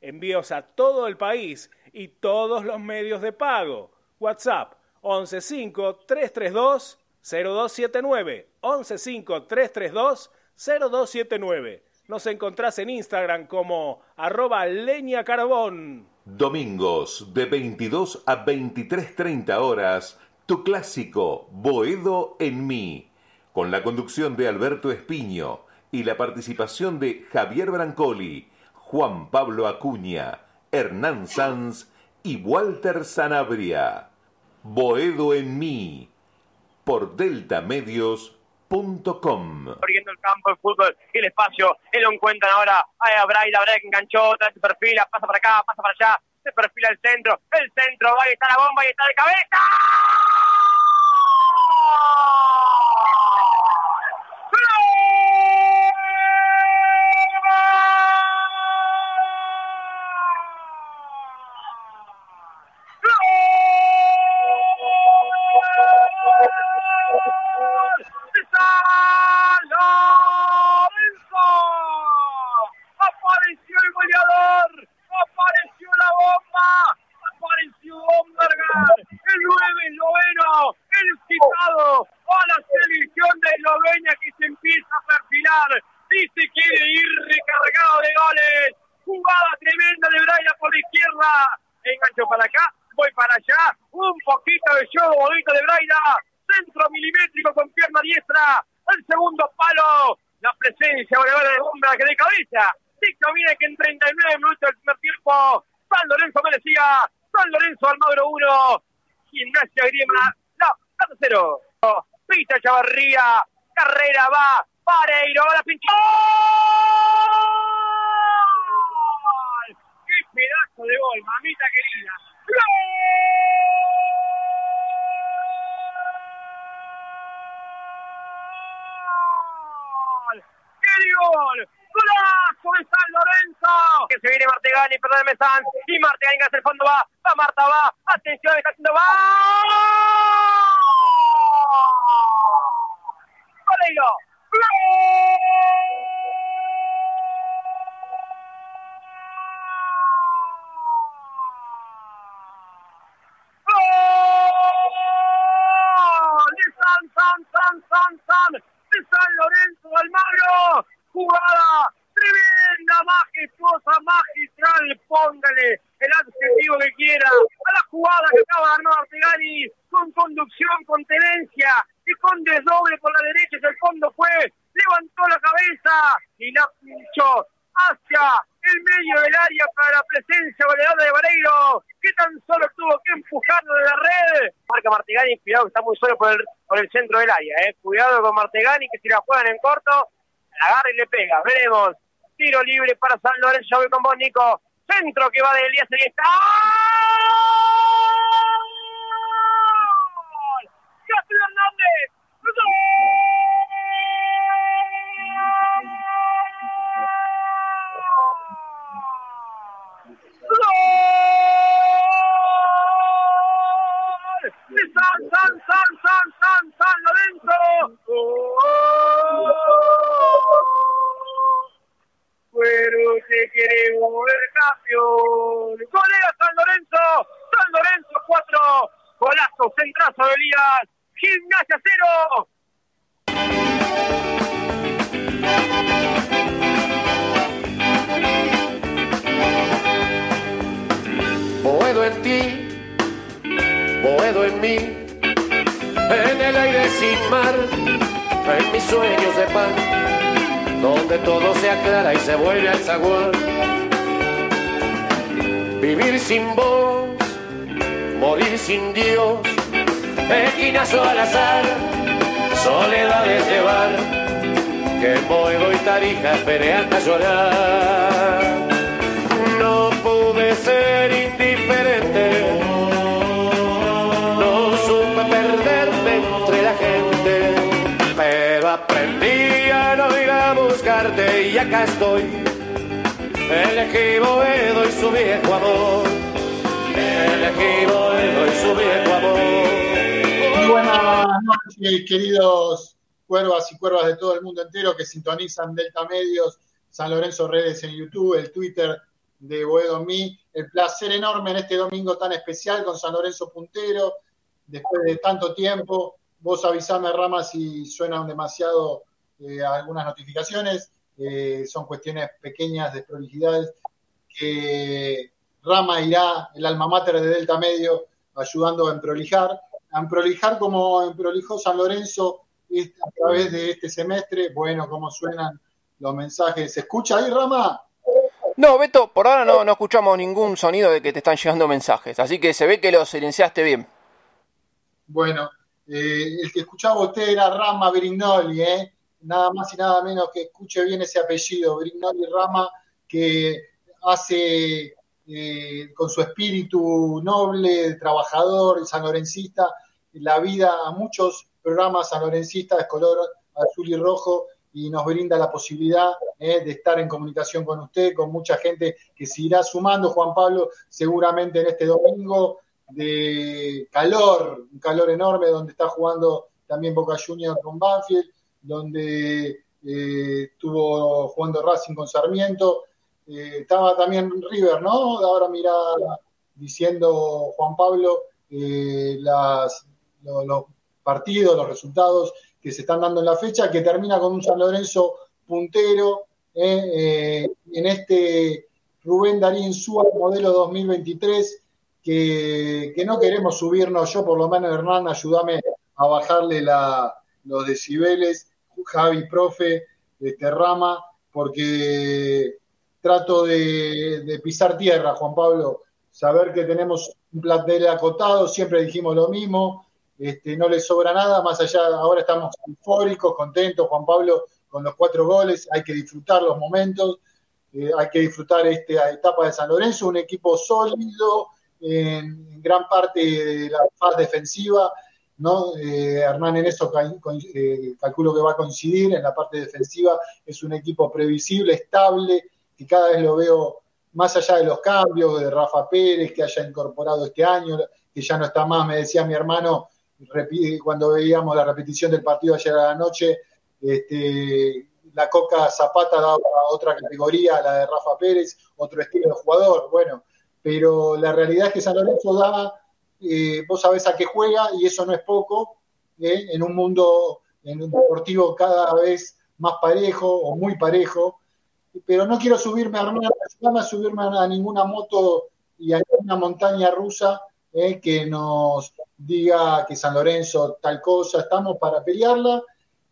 Envíos a todo el país y todos los medios de pago. WhatsApp 115-332-0279. 115-332-0279. Nos encontrás en Instagram como arroba leña carbón. Domingos de 22 a 23.30 horas, tu clásico Boedo en mí, con la conducción de Alberto Espiño y la participación de Javier Brancoli, Juan Pablo Acuña, Hernán Sanz y Walter Sanabria. Boedo en mí, por deltamedios.com. Abriendo el campo, el fútbol y el espacio, él lo encuentran ahora. Ahí a Braila, Braila que enganchó, se perfila, pasa para acá, pasa para allá, se perfila el centro, el centro, ahí está la bomba, y está de cabeza. A la selección de Eslovenia que se empieza a perfilar. Y se quiere ir recargado de goles. Jugada tremenda de Braila por la izquierda, engancho para acá, voy para allá, un poquito de show bonito de Braila, centro milimétrico con pierna diestra, el segundo palo, la presencia goleadora de Bomba que de cabeza. Dicto viene que en 39 minutos del primer tiempo, San Lorenzo merecía, San Lorenzo Almagro 1, Gimnasia Grima, no, 4 0. Pita Chavarría, carrera va, Pareiro, la pinchó. ¡Gol! ¡Qué pedazo de gol, mamita querida! ¡Gol! ¡Qué gol! ¡Golazo de San Lorenzo! Que se viene Martegani, perdóneme San. Y Martegani hacia el fondo va. Va Marta, va. Atención, está haciendo va. San, San, San, San, San. De San Lorenzo Almagro. Jugada tremenda, majestuosa, magistral. Póngale el adjetivo que quiera a la jugada que acaba de armar Artegani con conducción, con tenencia y con desdoble por la derecha. El fondo fue, levantó la cabeza y la pinchó hacia el medio del área para la presencia goleadora de Vareiro, que tan solo tuvo que empujarlo de la red. Marca Martegani, cuidado que está muy solo por el, por el centro del área. Eh. Cuidado con Martegani, que si la juegan en corto, la agarra y le pega. Veremos. Tiro libre para San Lorenzo. Voy con vos, Nico. Centro que va de Elías y está. ¡Castro Hernández! ¡Gol! ¡De San, San, San, San, San, San Lorenzo! Pero te queremos ver campeón. Colega San Lorenzo, San Lorenzo 4, golazo, centrazo de Elías, gimnasia 0. Boedo en ti, Boedo en mí, en el aire sin mar, en mis sueños de pan, donde todo se aclara y se vuelve al zaguán. Vivir sin vos, morir sin Dios, esquinazo al azar, soledades de bar, que Boedo y Tarija esperé hasta llorar. No pude ser indiferente, no supe perderme entre la gente, pero aprendí a no ir a buscarte y acá estoy. Elegí Boedo y su viejo amor, elegí Boedo y su viejo amor. Buenas noches, queridos cuervas y cuervas de todo el mundo entero que sintonizan Delta Medios, San Lorenzo Redes en YouTube, el Twitter de Boedo Mí. El placer enorme en este domingo tan especial con San Lorenzo Puntero, después de tanto tiempo. Vos avisame, Rama, si suenan demasiado eh, algunas notificaciones. Eh, son cuestiones pequeñas de prolijidades que Rama irá, el alma mater de Delta Medio, ayudando a emprolijar. A emprolijar como emprolijó San Lorenzo a través de este semestre. Bueno, cómo suenan los mensajes. ¿Se escucha ahí, Rama? No, Beto, por ahora no, no escuchamos ningún sonido de que te están llegando mensajes, así que se ve que lo silenciaste bien. Bueno, eh, el que escuchaba usted era Rama Brignoli, ¿eh? nada más y nada menos que escuche bien ese apellido, Brignoli Rama, que hace eh, con su espíritu noble, trabajador, sanlorencista, la vida a muchos programas sanlorencistas, color azul y rojo, y nos brinda la posibilidad eh, de estar en comunicación con usted, con mucha gente que se irá sumando, Juan Pablo, seguramente en este domingo de calor, un calor enorme, donde está jugando también Boca Juniors con Banfield, donde eh, estuvo jugando Racing con Sarmiento, eh, estaba también River, ¿no? Ahora mira, diciendo Juan Pablo, eh, los, partidos, los resultados que se están dando en la fecha, que termina con un San Lorenzo puntero eh, en este Rubén Darín Súa modelo 2023, que, que, no queremos subirnos, yo por lo menos Hernán, ayúdame a bajarle la, los decibeles, Javi, profe, este Rama, porque trato de, pisar tierra, Juan Pablo, saber que tenemos un plantel acotado, siempre dijimos lo mismo, este, no le sobra nada, más allá, ahora estamos eufóricos, contentos, Juan Pablo, con los cuatro goles, hay que disfrutar los momentos, eh, hay que disfrutar esta etapa de San Lorenzo, un equipo sólido en, gran parte de la fase defensiva, ¿no? Eh, Hernán en eso eh, calculo que va a coincidir, en la parte defensiva. Es un equipo previsible, estable, y cada vez lo veo más allá de los cambios, de Rafa Pérez, que haya incorporado este año, que ya no está más, me decía mi hermano, cuando veíamos la repetición del partido ayer a la noche, este, la Coca Zapata daba otra categoría, la de Rafa Pérez, otro estilo de jugador, bueno, pero la realidad es que San Lorenzo da, eh, vos sabés a qué juega y eso no es poco, eh, en un mundo, en un deportivo cada vez más parejo o muy parejo, pero no quiero subirme a, a subirme a ninguna moto y a ninguna montaña rusa eh, que nos diga que San Lorenzo tal cosa, estamos para pelearla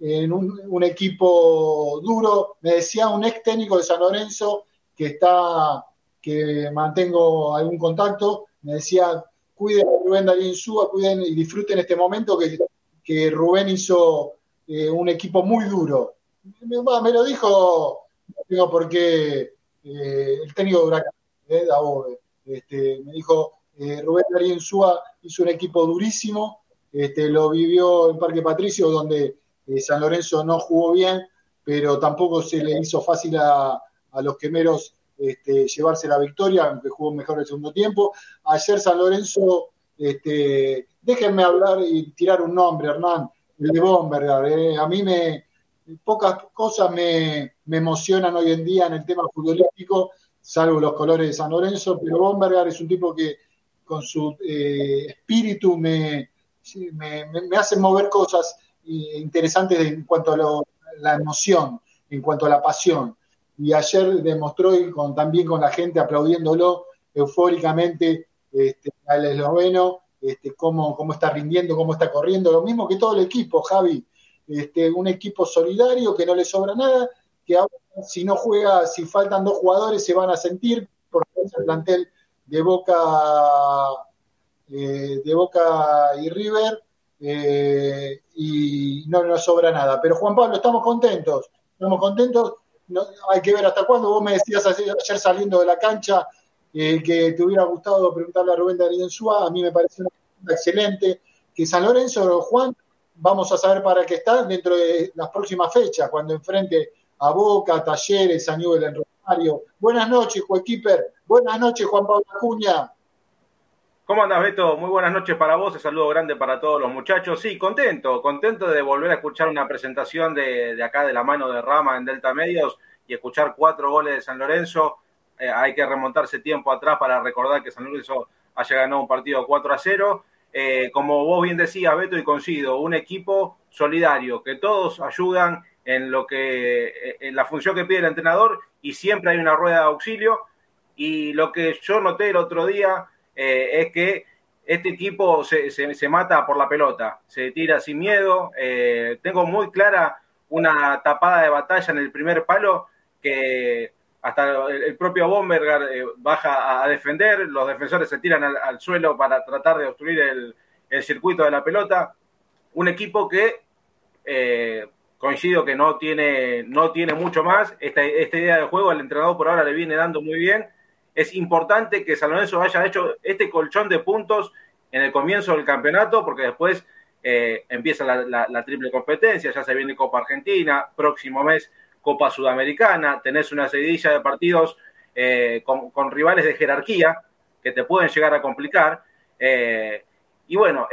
en un, equipo duro. Me decía un ex técnico de San Lorenzo que está, que mantengo algún contacto, me decía, cuiden a Rubén Darín Súa, cuiden y disfruten este momento que, que Rubén hizo eh, un equipo muy duro. Me, me lo dijo, tengo por qué, eh, el técnico de Huracán, eh, Dabove, este, me dijo, eh, Rubén Darín hizo un equipo durísimo, este, lo vivió en Parque Patricio, donde eh, San Lorenzo no jugó bien, pero tampoco se le hizo fácil a, los quemeros este, llevarse la victoria, aunque jugó mejor el segundo tiempo. Ayer San Lorenzo, este, déjenme hablar y tirar un nombre, Hernán, el de Bombergar. Eh. A mí me, pocas cosas me, emocionan hoy en día en el tema futbolístico, salvo los colores de San Lorenzo, pero Bombergar es un tipo que con su eh, espíritu me, me, hace mover cosas interesantes en cuanto a la emoción, en cuanto a la pasión. Y ayer demostró, y con, también con la gente aplaudiéndolo eufóricamente, este, al esloveno, este, cómo, cómo está rindiendo, cómo está corriendo, lo mismo que todo el equipo, Javi. Este, un equipo solidario que no le sobra nada, que ahora si no juega, si faltan dos jugadores se van a sentir, porque es el plantel de Boca, eh, de Boca y River, eh, y no nos sobra nada. Pero Juan Pablo, estamos contentos, estamos contentos, hay que ver hasta cuándo, vos me decías ayer saliendo de la cancha, eh, que te hubiera gustado preguntarle a Rubén Darío Suá, a mí me parece una pregunta excelente, que San Lorenzo, Juan, vamos a saber para qué está dentro de las próximas fechas, cuando enfrente a Boca, Talleres, San en Rosario. Buenas noches, Keeper. Buenas noches, Juan Pablo Acuña. ¿Cómo andas, Beto? Muy buenas noches para vos, un saludo grande para todos los muchachos. Sí, contento, contento de volver a escuchar una presentación de, acá de la mano de Rama en Delta Medios y escuchar cuatro goles de San Lorenzo. Eh, hay que remontarse tiempo atrás para recordar que San Lorenzo haya ganado un partido 4 a 0 eh, como vos bien decías, Beto, y coincido, un equipo solidario, que todos ayudan en lo que, en la función que pide el entrenador y siempre hay una rueda de auxilio. Y lo que yo noté el otro día eh, es que este equipo se, se, mata por la pelota, se tira sin miedo. Eh, tengo muy clara una tapada de batalla en el primer palo que hasta el, propio Bomberger eh, baja a, defender, los defensores se tiran al, suelo para tratar de obstruir el, circuito de la pelota. Un equipo que eh, coincido que no tiene, no tiene mucho más. Esta, esta idea de juego al entrenador por ahora le viene dando muy bien. Es importante que San Lorenzo haya hecho este colchón de puntos en el comienzo del campeonato, porque después eh, empieza la, triple competencia, ya se viene Copa Argentina, próximo mes Copa Sudamericana, tenés una seguidilla de partidos eh, con, rivales de jerarquía que te pueden llegar a complicar. Eh, y bueno,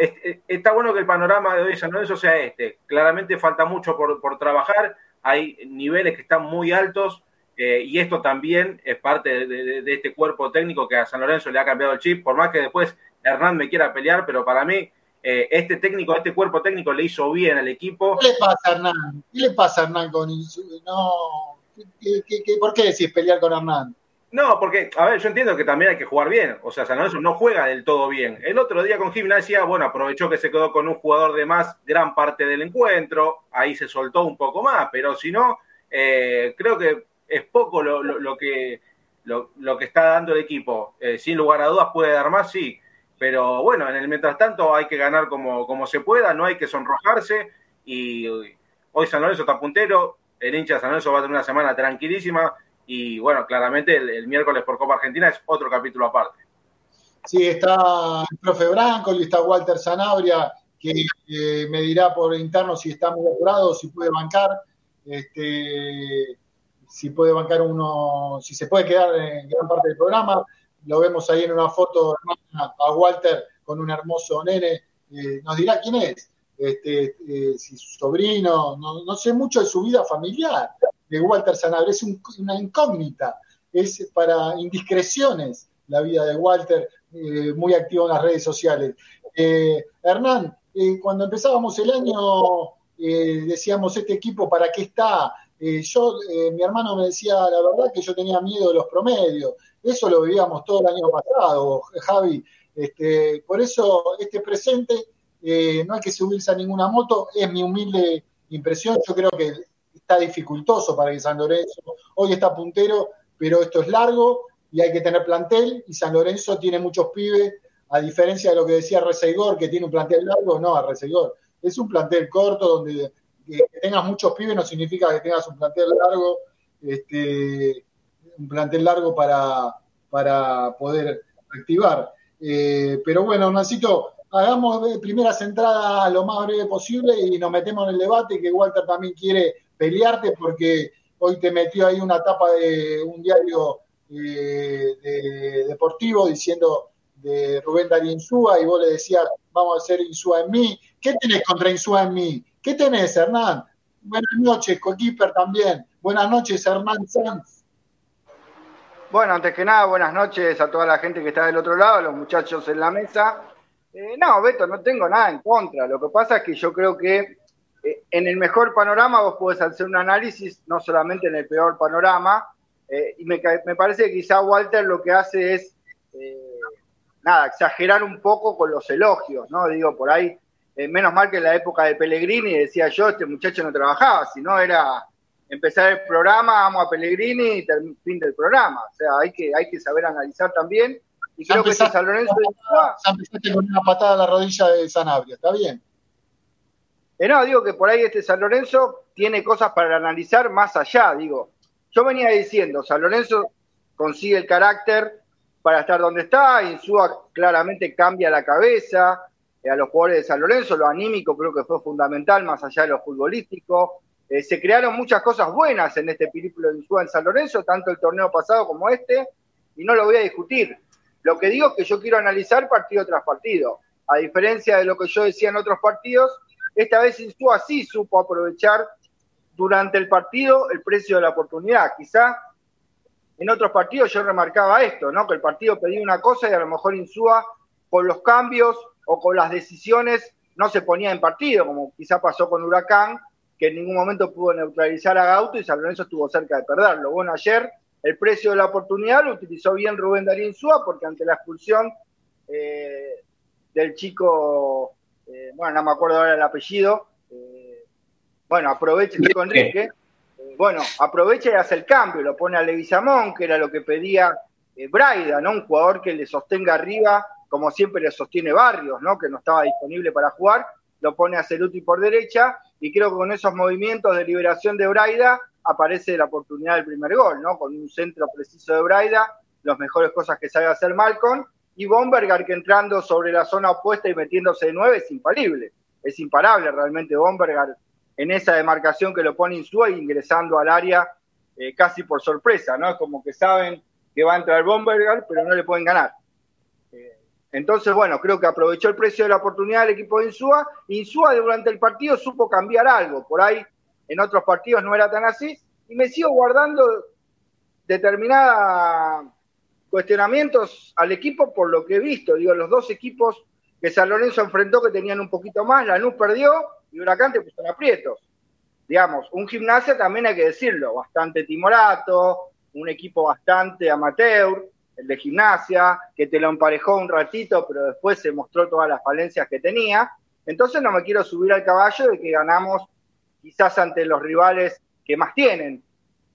está bueno que el panorama de hoy San Lorenzo sea este. Claramente falta mucho por, trabajar, hay niveles que están muy altos eh, y esto también es parte de, de, este cuerpo técnico que a San Lorenzo le ha cambiado el chip, por más que después Hernán me quiera pelear, pero para mí eh, este técnico, este cuerpo técnico le hizo bien al equipo. ¿Qué le pasa a Hernán? ¿Qué le pasa a Hernán con no, por qué decís pelear con Hernán? No, porque, a ver, yo entiendo que también hay que jugar bien. O sea, San Lorenzo no juega del todo bien. El otro día con Gimnasia, bueno, aprovechó que se quedó con un jugador de más gran parte del encuentro. Ahí se soltó un poco más, pero si no, eh, creo que es poco lo, que, lo, que está dando el equipo. Eh, sin lugar a dudas, puede dar más, sí. Pero bueno, en el mientras tanto hay que ganar como, como se pueda, no hay que sonrojarse. Y hoy San Lorenzo está puntero, el hincha de San Lorenzo va a tener una semana tranquilísima. Y bueno, claramente el, miércoles por Copa Argentina es otro capítulo aparte. Sí, está el profe Branco y está Walter Sanabria, que me dirá por interno si está muy apurado, si puede bancar, este, si puede bancar uno, si se puede quedar en gran parte del programa lo vemos ahí en una foto a Walter con un hermoso nene, eh, nos dirá quién es, este, eh, si su sobrino, no, sé mucho de su vida familiar, de Walter Sanabria, es una incógnita, es para indiscreciones la vida de Walter, eh, muy activo en las redes sociales. Hernán, cuando empezábamos el año, decíamos, este equipo, ¿para qué está? yo, mi hermano me decía la verdad que yo tenía miedo de los promedios, eso lo vivíamos todo el año pasado, Javi. Este, por eso este presente eh, no hay que subirse a ninguna moto, es mi humilde impresión. Yo creo que está dificultoso para que San Lorenzo hoy está puntero, pero esto es largo y hay que tener plantel y San Lorenzo tiene muchos pibes, a diferencia de lo que decía Reseigor, que tiene un plantel largo, no, a Reseigor. Es un plantel corto donde que tengas muchos pibes no significa que tengas un plantel largo. Este, un plantel largo para, para poder activar. Eh, pero bueno, Nacito, hagamos primeras entradas lo más breve posible y nos metemos en el debate, que Walter también quiere pelearte porque hoy te metió ahí una tapa de un diario eh, deportivo diciendo de Rubén Darío Insúa y vos le decías, vamos a hacer Insúa en mí. ¿Qué tenés contra Insúa en mí? ¿Qué tenés, Hernán? Buenas noches, Coquiper también. Buenas noches, Hernán Sanz. Bueno, antes que nada, buenas noches a toda la gente que está del otro lado, a los muchachos en la mesa. Eh, no, Beto, no tengo nada en contra. Lo que pasa es que yo creo que eh, en el mejor panorama vos podés hacer un análisis, no solamente en el peor panorama. Eh, y me, parece que quizá Walter lo que hace es nada, exagerar un poco con los elogios, ¿no? Digo, por ahí, eh, menos mal que en la época de Pellegrini decía yo, este muchacho no trabajaba, sino era empezar el programa, amo a Pellegrini y fin del programa. O sea, hay que, hay que saber analizar también. Y creo que ese San Lorenzo de empezaste con una patada a la rodilla de Sanabria, ¿está bien? Eh, no, digo que por ahí este San Lorenzo tiene cosas para analizar más allá, digo. Yo venía diciendo, San Lorenzo consigue el carácter para estar donde está, Insúa claramente cambia la cabeza eh, a los jugadores de San Lorenzo, lo anímico creo que fue fundamental, más allá de lo futbolístico. Eh, se crearon muchas cosas buenas en este periplo de Insúa en San Lorenzo, tanto el torneo pasado como este, y no lo voy a discutir. Lo que digo es que yo quiero analizar partido tras partido. A diferencia de lo que yo decía en otros partidos, esta vez Insúa sí supo aprovechar durante el partido el precio de la oportunidad. Quizá en otros partidos yo remarcaba esto, ¿no? Que el partido pedía una cosa y a lo mejor Insúa con los cambios o con las decisiones no se ponía en partido, como quizá pasó con Huracán, que en ningún momento pudo neutralizar a Gauto y San Lorenzo estuvo cerca de perderlo. Bueno, ayer el precio de la oportunidad lo utilizó bien Rubén Darín Insúa porque ante la expulsión eh, del chico, eh, bueno, no me acuerdo ahora el apellido, eh, bueno, aprovecha el chico Enrique, bueno, aprovecha y hace el cambio, lo pone a Leguizamón, que era lo que pedía Braida, ¿no? Un jugador que le sostenga arriba, como siempre le sostiene Barrios, ¿no? Que no estaba disponible para jugar, lo pone a Ceruti por derecha, y creo que con esos movimientos de liberación de Braida aparece la oportunidad del primer gol, ¿no? Con un centro preciso de Braida, las mejores cosas que sabe hacer Malcolm, y Bombergar que entrando sobre la zona opuesta y metiéndose de nueve es infalible, es imparable realmente Bombergar en esa demarcación que lo pone Insúa ingresando al área eh, casi por sorpresa, ¿no? Es como que saben que va a entrar Bombergar, pero no le pueden ganar. Entonces, bueno, creo que aprovechó el precio de la oportunidad del equipo de Insúa. Insúa durante el partido supo cambiar algo. Por ahí en otros partidos no era tan así. Y me sigo guardando determinados cuestionamientos al equipo por lo que he visto. Digo, los dos equipos que San Lorenzo enfrentó que tenían un poquito más, Lanús perdió y Huracán te puso aprietos. Digamos, un gimnasia también hay que decirlo, bastante timorato, un equipo bastante amateur, el de gimnasia, que te lo emparejó un ratito, pero después se mostró todas las falencias que tenía. Entonces no me quiero subir al caballo de que ganamos quizás ante los rivales que más tienen,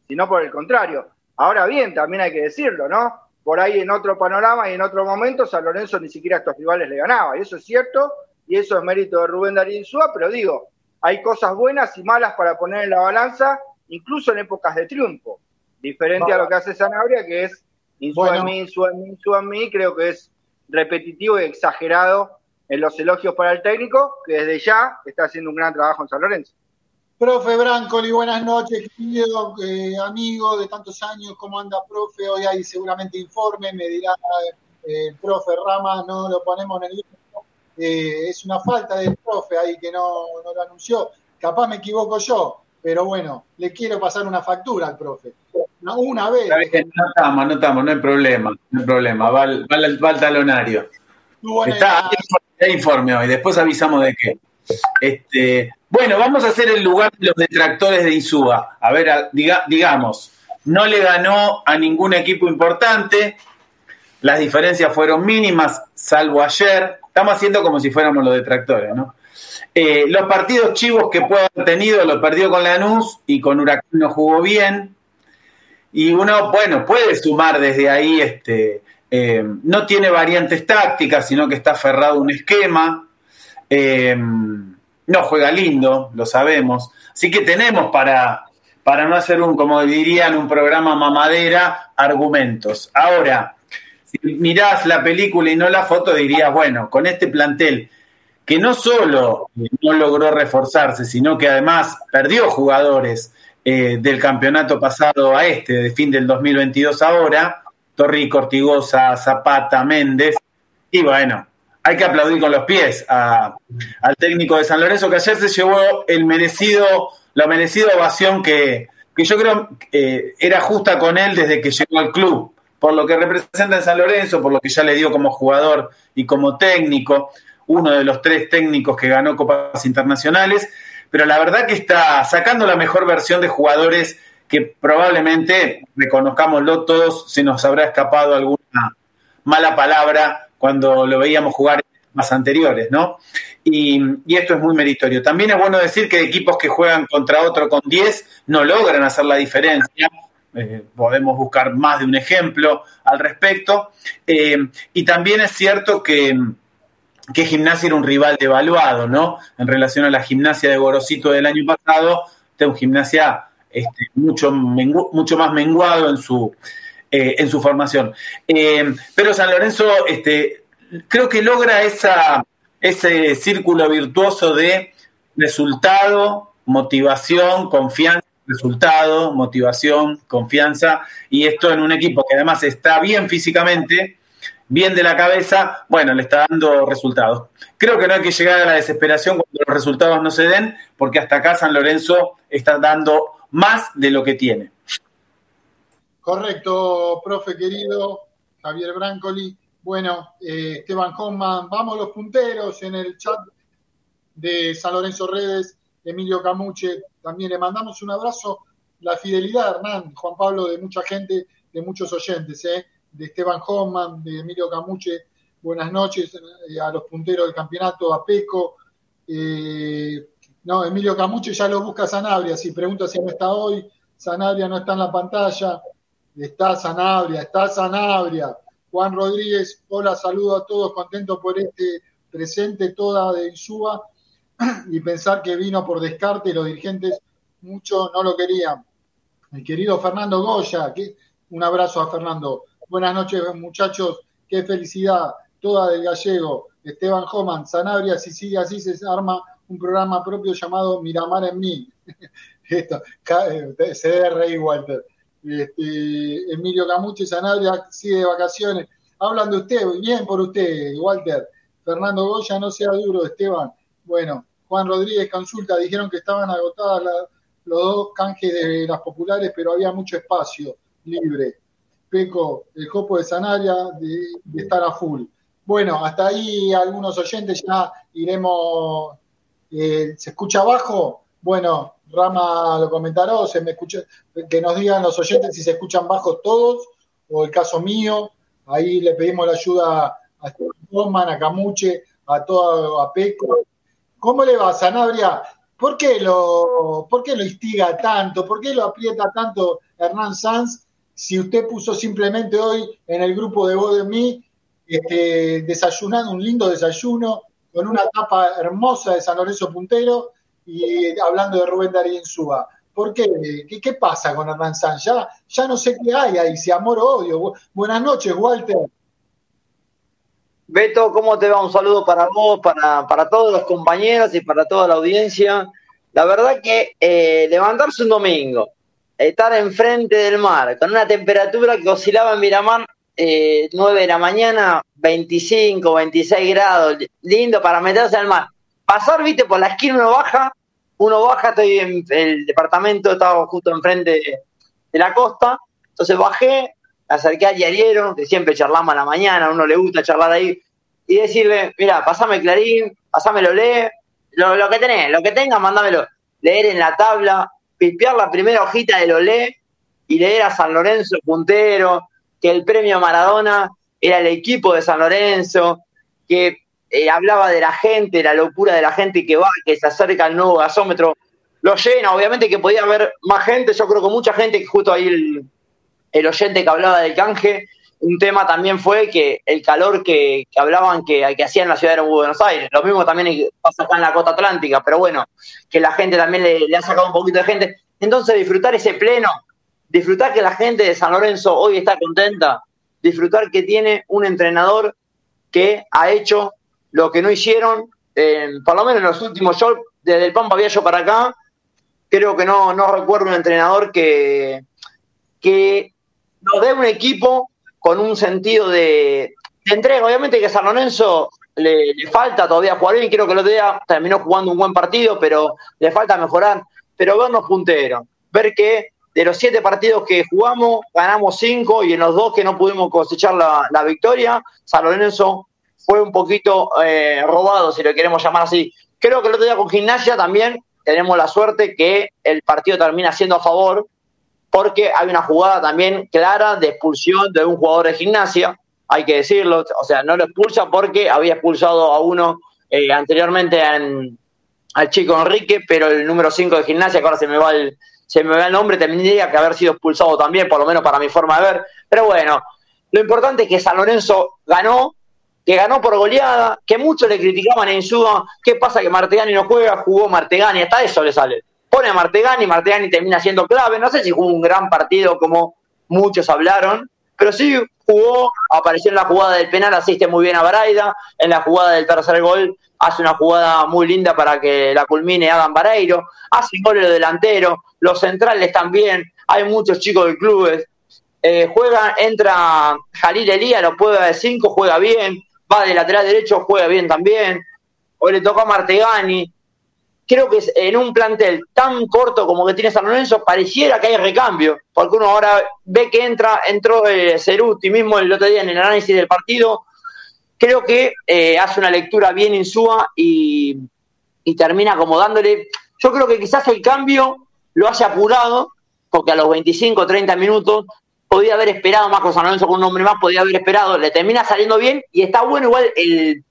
sino por el contrario. Ahora bien, también hay que decirlo, ¿no? Por ahí en otro panorama y en otro momento San Lorenzo ni siquiera a estos rivales le ganaba, y eso es cierto, y eso es mérito de Rubén Darín Súa, pero digo, hay cosas buenas y malas para poner en la balanza, incluso en épocas de triunfo, diferente a lo que hace Sanabria, que es Insúa en mí, Insúa en mí, Insúa en mí, creo que es repetitivo y exagerado en los elogios para el técnico, que desde ya está haciendo un gran trabajo en San Lorenzo. Profe Brancoli, buenas noches, querido eh, amigo de tantos años, ¿cómo anda, profe? Hoy hay seguramente informe, me dirá eh, el profe Rama, no lo ponemos en el grupo. Eh, es una falta del profe ahí que no, lo anunció. Capaz me equivoco yo, pero bueno, le quiero pasar una factura al profe. Una vez. No estamos, no estamos, no hay problema, no hay problema, va al, va talonario. Está, hay informe hoy, después avisamos de qué. Este, bueno, vamos a hacer el lugar de los detractores de Insúa. A ver, digamos, no le ganó a ningún equipo importante, las diferencias fueron mínimas, salvo ayer. Estamos haciendo como si fuéramos los detractores, ¿no? Eh, los partidos chivos que puede haber tenido los perdió con Lanús y con Huracán no jugó bien. Y uno, bueno, puede sumar desde ahí, este, eh, no tiene variantes tácticas, sino que está aferrado a un esquema. Eh, no juega lindo, lo sabemos. Así que tenemos para, para no hacer un, como dirían, un programa mamadera, argumentos. Ahora, si mirás la película y no la foto, dirías, bueno, con este plantel que no solo no logró reforzarse, sino que además perdió jugadores eh, del campeonato pasado a este, de fin del 2022 ahora, Torrico, Ortigosa, Zapata, Méndez, y bueno, hay que aplaudir con los pies al técnico de San Lorenzo que ayer se llevó el merecido, la merecida ovación que, yo creo eh, era justa con él desde que llegó al club, por lo que representa en San Lorenzo, por lo que ya le dio como jugador y como técnico, uno de los tres técnicos que ganó Copas Internacionales, pero la verdad que está sacando la mejor versión de jugadores que probablemente, reconozcámoslo todos, se nos habrá escapado alguna mala palabra cuando lo veíamos jugar más anteriores, ¿no? Y, esto es muy meritorio. También es bueno decir que equipos que juegan contra otro con 10 no logran hacer la diferencia. Eh, podemos buscar más de un ejemplo al respecto. Eh, y también es cierto que, que Gimnasia era un rival devaluado, ¿no? En relación a la gimnasia de Gorosito del año pasado, de un gimnasia este, mucho, mucho más menguado en su, eh, en su formación. pero San Lorenzo este, creo que logra esa, ese círculo virtuoso de resultado, motivación, confianza, resultado, motivación, confianza, y esto en un equipo que además está bien físicamente, bien de la cabeza, bueno, le está dando resultados. Creo que no hay que llegar a la desesperación cuando los resultados no se den, porque hasta acá San Lorenzo está dando más de lo que tiene. Correcto, profe querido, Javier Brancoli. Bueno, eh, Esteban Hoffman, vamos los punteros en el chat de San Lorenzo Redes, Emilio Camuche, también le mandamos un abrazo, la fidelidad, Hernán, Juan Pablo, de mucha gente, de muchos oyentes, ¿eh? De Esteban Hoffman, de Emilio Camuche, buenas noches eh, a los punteros del campeonato, a Peco, no, Emilio Camuche ya lo busca Sanabria, si pregunta si no está hoy, Sanabria no está en la pantalla, está Sanabria, está Sanabria, Juan Rodríguez, hola, saludo a todos, contento por este presente toda de Insúa y pensar que vino por descarte los dirigentes mucho no lo querían. Mi querido Fernando Goya, un abrazo a Fernando. Buenas noches, muchachos, qué felicidad, toda del gallego. Esteban Homan, Sanabria, si sigue así se arma un programa propio llamado Miramar en mí. Esto, eh, se debe reír, Walter este, Emilio Camuche, Sanabria sigue de vacaciones. Hablan de usted, bien por usted, Walter. Fernando Goya, no sea duro, Esteban. Bueno, Juan Rodríguez consulta, dijeron que estaban agotadas los dos canjes de las populares, pero había mucho espacio libre. Peco, el copo de Sanabria, de, estar a full. Bueno, hasta ahí algunos oyentes ya iremos. Eh, ¿Se escucha abajo? Bueno, Rama lo comentará o se me escucha, que nos digan los oyentes si se escuchan bajos todos o el caso mío. Ahí le pedimos la ayuda a Roman, a Camuche, a todo, a Peco. ¿Cómo le va, Sanabria? ¿Por qué, lo, ¿Por qué lo instiga tanto? ¿Por qué lo aprieta tanto Hernán Sanz si usted puso simplemente hoy en el grupo de voz de mí este, desayunando un lindo desayuno con una tapa hermosa de San Lorenzo Puntero y hablando de Rubén Darío Suba. ¿Por qué? qué? pasa con Hernán Sanz? Ya, ya no sé qué hay ahí, si amor o odio. Buenas noches, Walter. Beto, ¿cómo te va? Un saludo para vos, para, para todos los compañeros y para toda la audiencia. La verdad que eh, levantarse un domingo, estar enfrente del mar, con una temperatura que oscilaba en Miramar eh, 9 de la mañana, 25, 26 grados, lindo para meterse al mar. Pasar, viste, por la esquina uno baja uno baja, estoy en el departamento, estaba justo enfrente de, la costa, entonces bajé, acerqué al diariero, que siempre charlamos a la mañana, a uno le gusta charlar ahí, y decirle, mira, pasame Clarín, pasámelo, lee, lo, lo que tenés, lo que tengas, mándamelo, leer en la tabla, pispear la primera hojita de lo lee y leer a San Lorenzo puntero, que el premio Maradona era el equipo de San Lorenzo, que eh, hablaba de la gente, la locura de la gente que va, que se acerca al nuevo gasómetro, lo llena, obviamente que podía haber más gente, yo creo que mucha gente, que justo ahí el, oyente que hablaba del canje, un tema también fue que el calor que, hablaban que, que hacía en la ciudad de Buenos Aires, lo mismo también pasa acá en la costa atlántica, pero bueno, que la gente también le, ha sacado un poquito de gente. Entonces disfrutar ese pleno, disfrutar que la gente de San Lorenzo hoy está contenta, disfrutar que tiene un entrenador que ha hecho lo que no hicieron, por lo menos en los últimos, yo desde el Pampa Viallo para acá, creo que no, no recuerdo un entrenador que, que nos dé un equipo con un sentido de, entrega. Obviamente que San Lorenzo le, falta todavía jugar bien, creo que el otro día terminó jugando un buen partido, pero le falta mejorar. Pero vernos punteros, ver que de los siete partidos que jugamos, ganamos cinco y en los dos que no pudimos cosechar la, la victoria, San Lorenzo fue un poquito eh, robado, si lo queremos llamar así. Creo que el otro día con Gimnasia también tenemos la suerte que el partido termina siendo a favor, porque hay una jugada también clara de expulsión de un jugador de Gimnasia, hay que decirlo, o sea, no lo expulsa porque había expulsado a uno eh, anteriormente al chico Enrique, pero el número 5 de gimnasia, que ahora se me va el, se me va el nombre, tendría que haber sido expulsado también, por lo menos para mi forma de ver. Pero bueno, lo importante es que San Lorenzo ganó, que ganó por goleada, que muchos le criticaban en Insúa, ¿qué pasa que Martegani no juega? Jugó Martegani, hasta eso le sale. Pone a Martegani, Martegani termina siendo clave, no sé si jugó un gran partido como muchos hablaron, pero sí jugó, apareció en la jugada del penal, asiste muy bien a Baraida, en la jugada del tercer gol hace una jugada muy linda para que la culmine Adam Bareiro, hace goles de delantero, los centrales también, hay muchos chicos del club, eh, juega, entra Jalil Elías, lo puede de 5, juega bien, va de lateral derecho, juega bien también, hoy le tocó a Martegani, creo que en un plantel tan corto como que tiene San Lorenzo, pareciera que hay recambio, porque uno ahora ve que entra, entró eh, Ceruti mismo el otro día en el análisis del partido, creo que eh, hace una lectura bien insúa y, y termina como dándole, yo creo que quizás el cambio lo haya apurado, porque a los 25, 30 minutos podía haber esperado más con San Lorenzo con un hombre más, podía haber esperado, le termina saliendo bien y está bueno igual el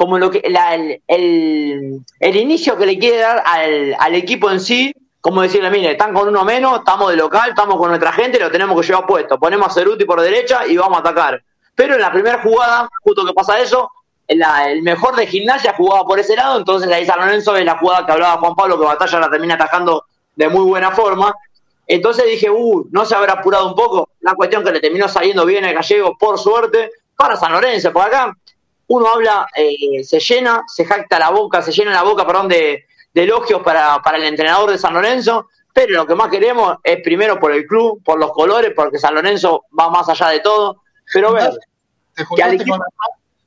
como lo que el, el, inicio que le quiere dar al, al, equipo en sí, como decirle, mire, están con uno menos, estamos de local, estamos con nuestra gente, lo tenemos que llevar puesto, ponemos a Ceruti por derecha y vamos a atacar. Pero en la primera jugada, justo que pasa eso, el mejor de gimnasia jugaba por ese lado, entonces ahí San Lorenzo es la jugada que hablaba Juan Pablo, que Batalla la termina atajando de muy buena forma. Entonces dije, uh, no se habrá apurado un poco. La cuestión que le terminó saliendo bien el gallego, por suerte, para San Lorenzo. Por acá uno habla, eh, se llena, se jacta la boca, se llena la boca, perdón, de, elogios para, para el entrenador de San Lorenzo, pero lo que más queremos es primero por el club, por los colores, porque San Lorenzo va más allá de todo. Pero ver, ¿Te juntaste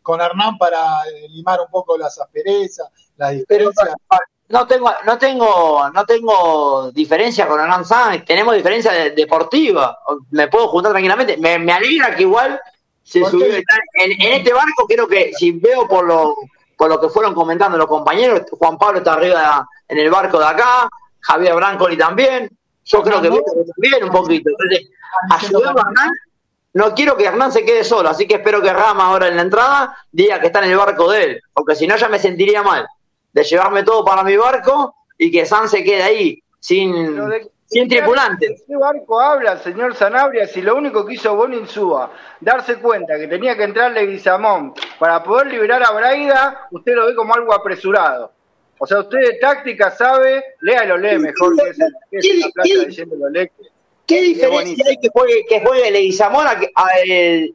con, Hernán, para limar un poco las asperezas, las diferencias? no tengo, no tengo, no tengo diferencia con Hernán Sáenz, tenemos diferencia deportiva, me puedo juntar tranquilamente. Me, me alegra que igual se subió. En, en, este barco creo que, si veo por lo, por lo que fueron comentando los compañeros, Juan Pablo está arriba en el barco de acá, Javier Brancoli también, yo creo que también un poquito. Entonces, ayudemos a Hernán. No quiero que Hernán se quede solo, así que espero que Rama ahora en la entrada diga que está en el barco de él, porque si no ya me sentiría mal de llevarme todo para mi barco y que San se quede ahí sin, sin tripulante. ¿De qué barco habla, señor Sanabria? Si lo único que hizo Bonin Suba, darse cuenta que tenía que entrarle Guizamón para poder liberar a Braida, usted lo ve como algo apresurado. O sea, usted de táctica sabe, léalo, lee mejor que ese, que es la plaza diciendo lo lee. ¿Qué diferencia hay que juegue, que juegue Leguizamón a,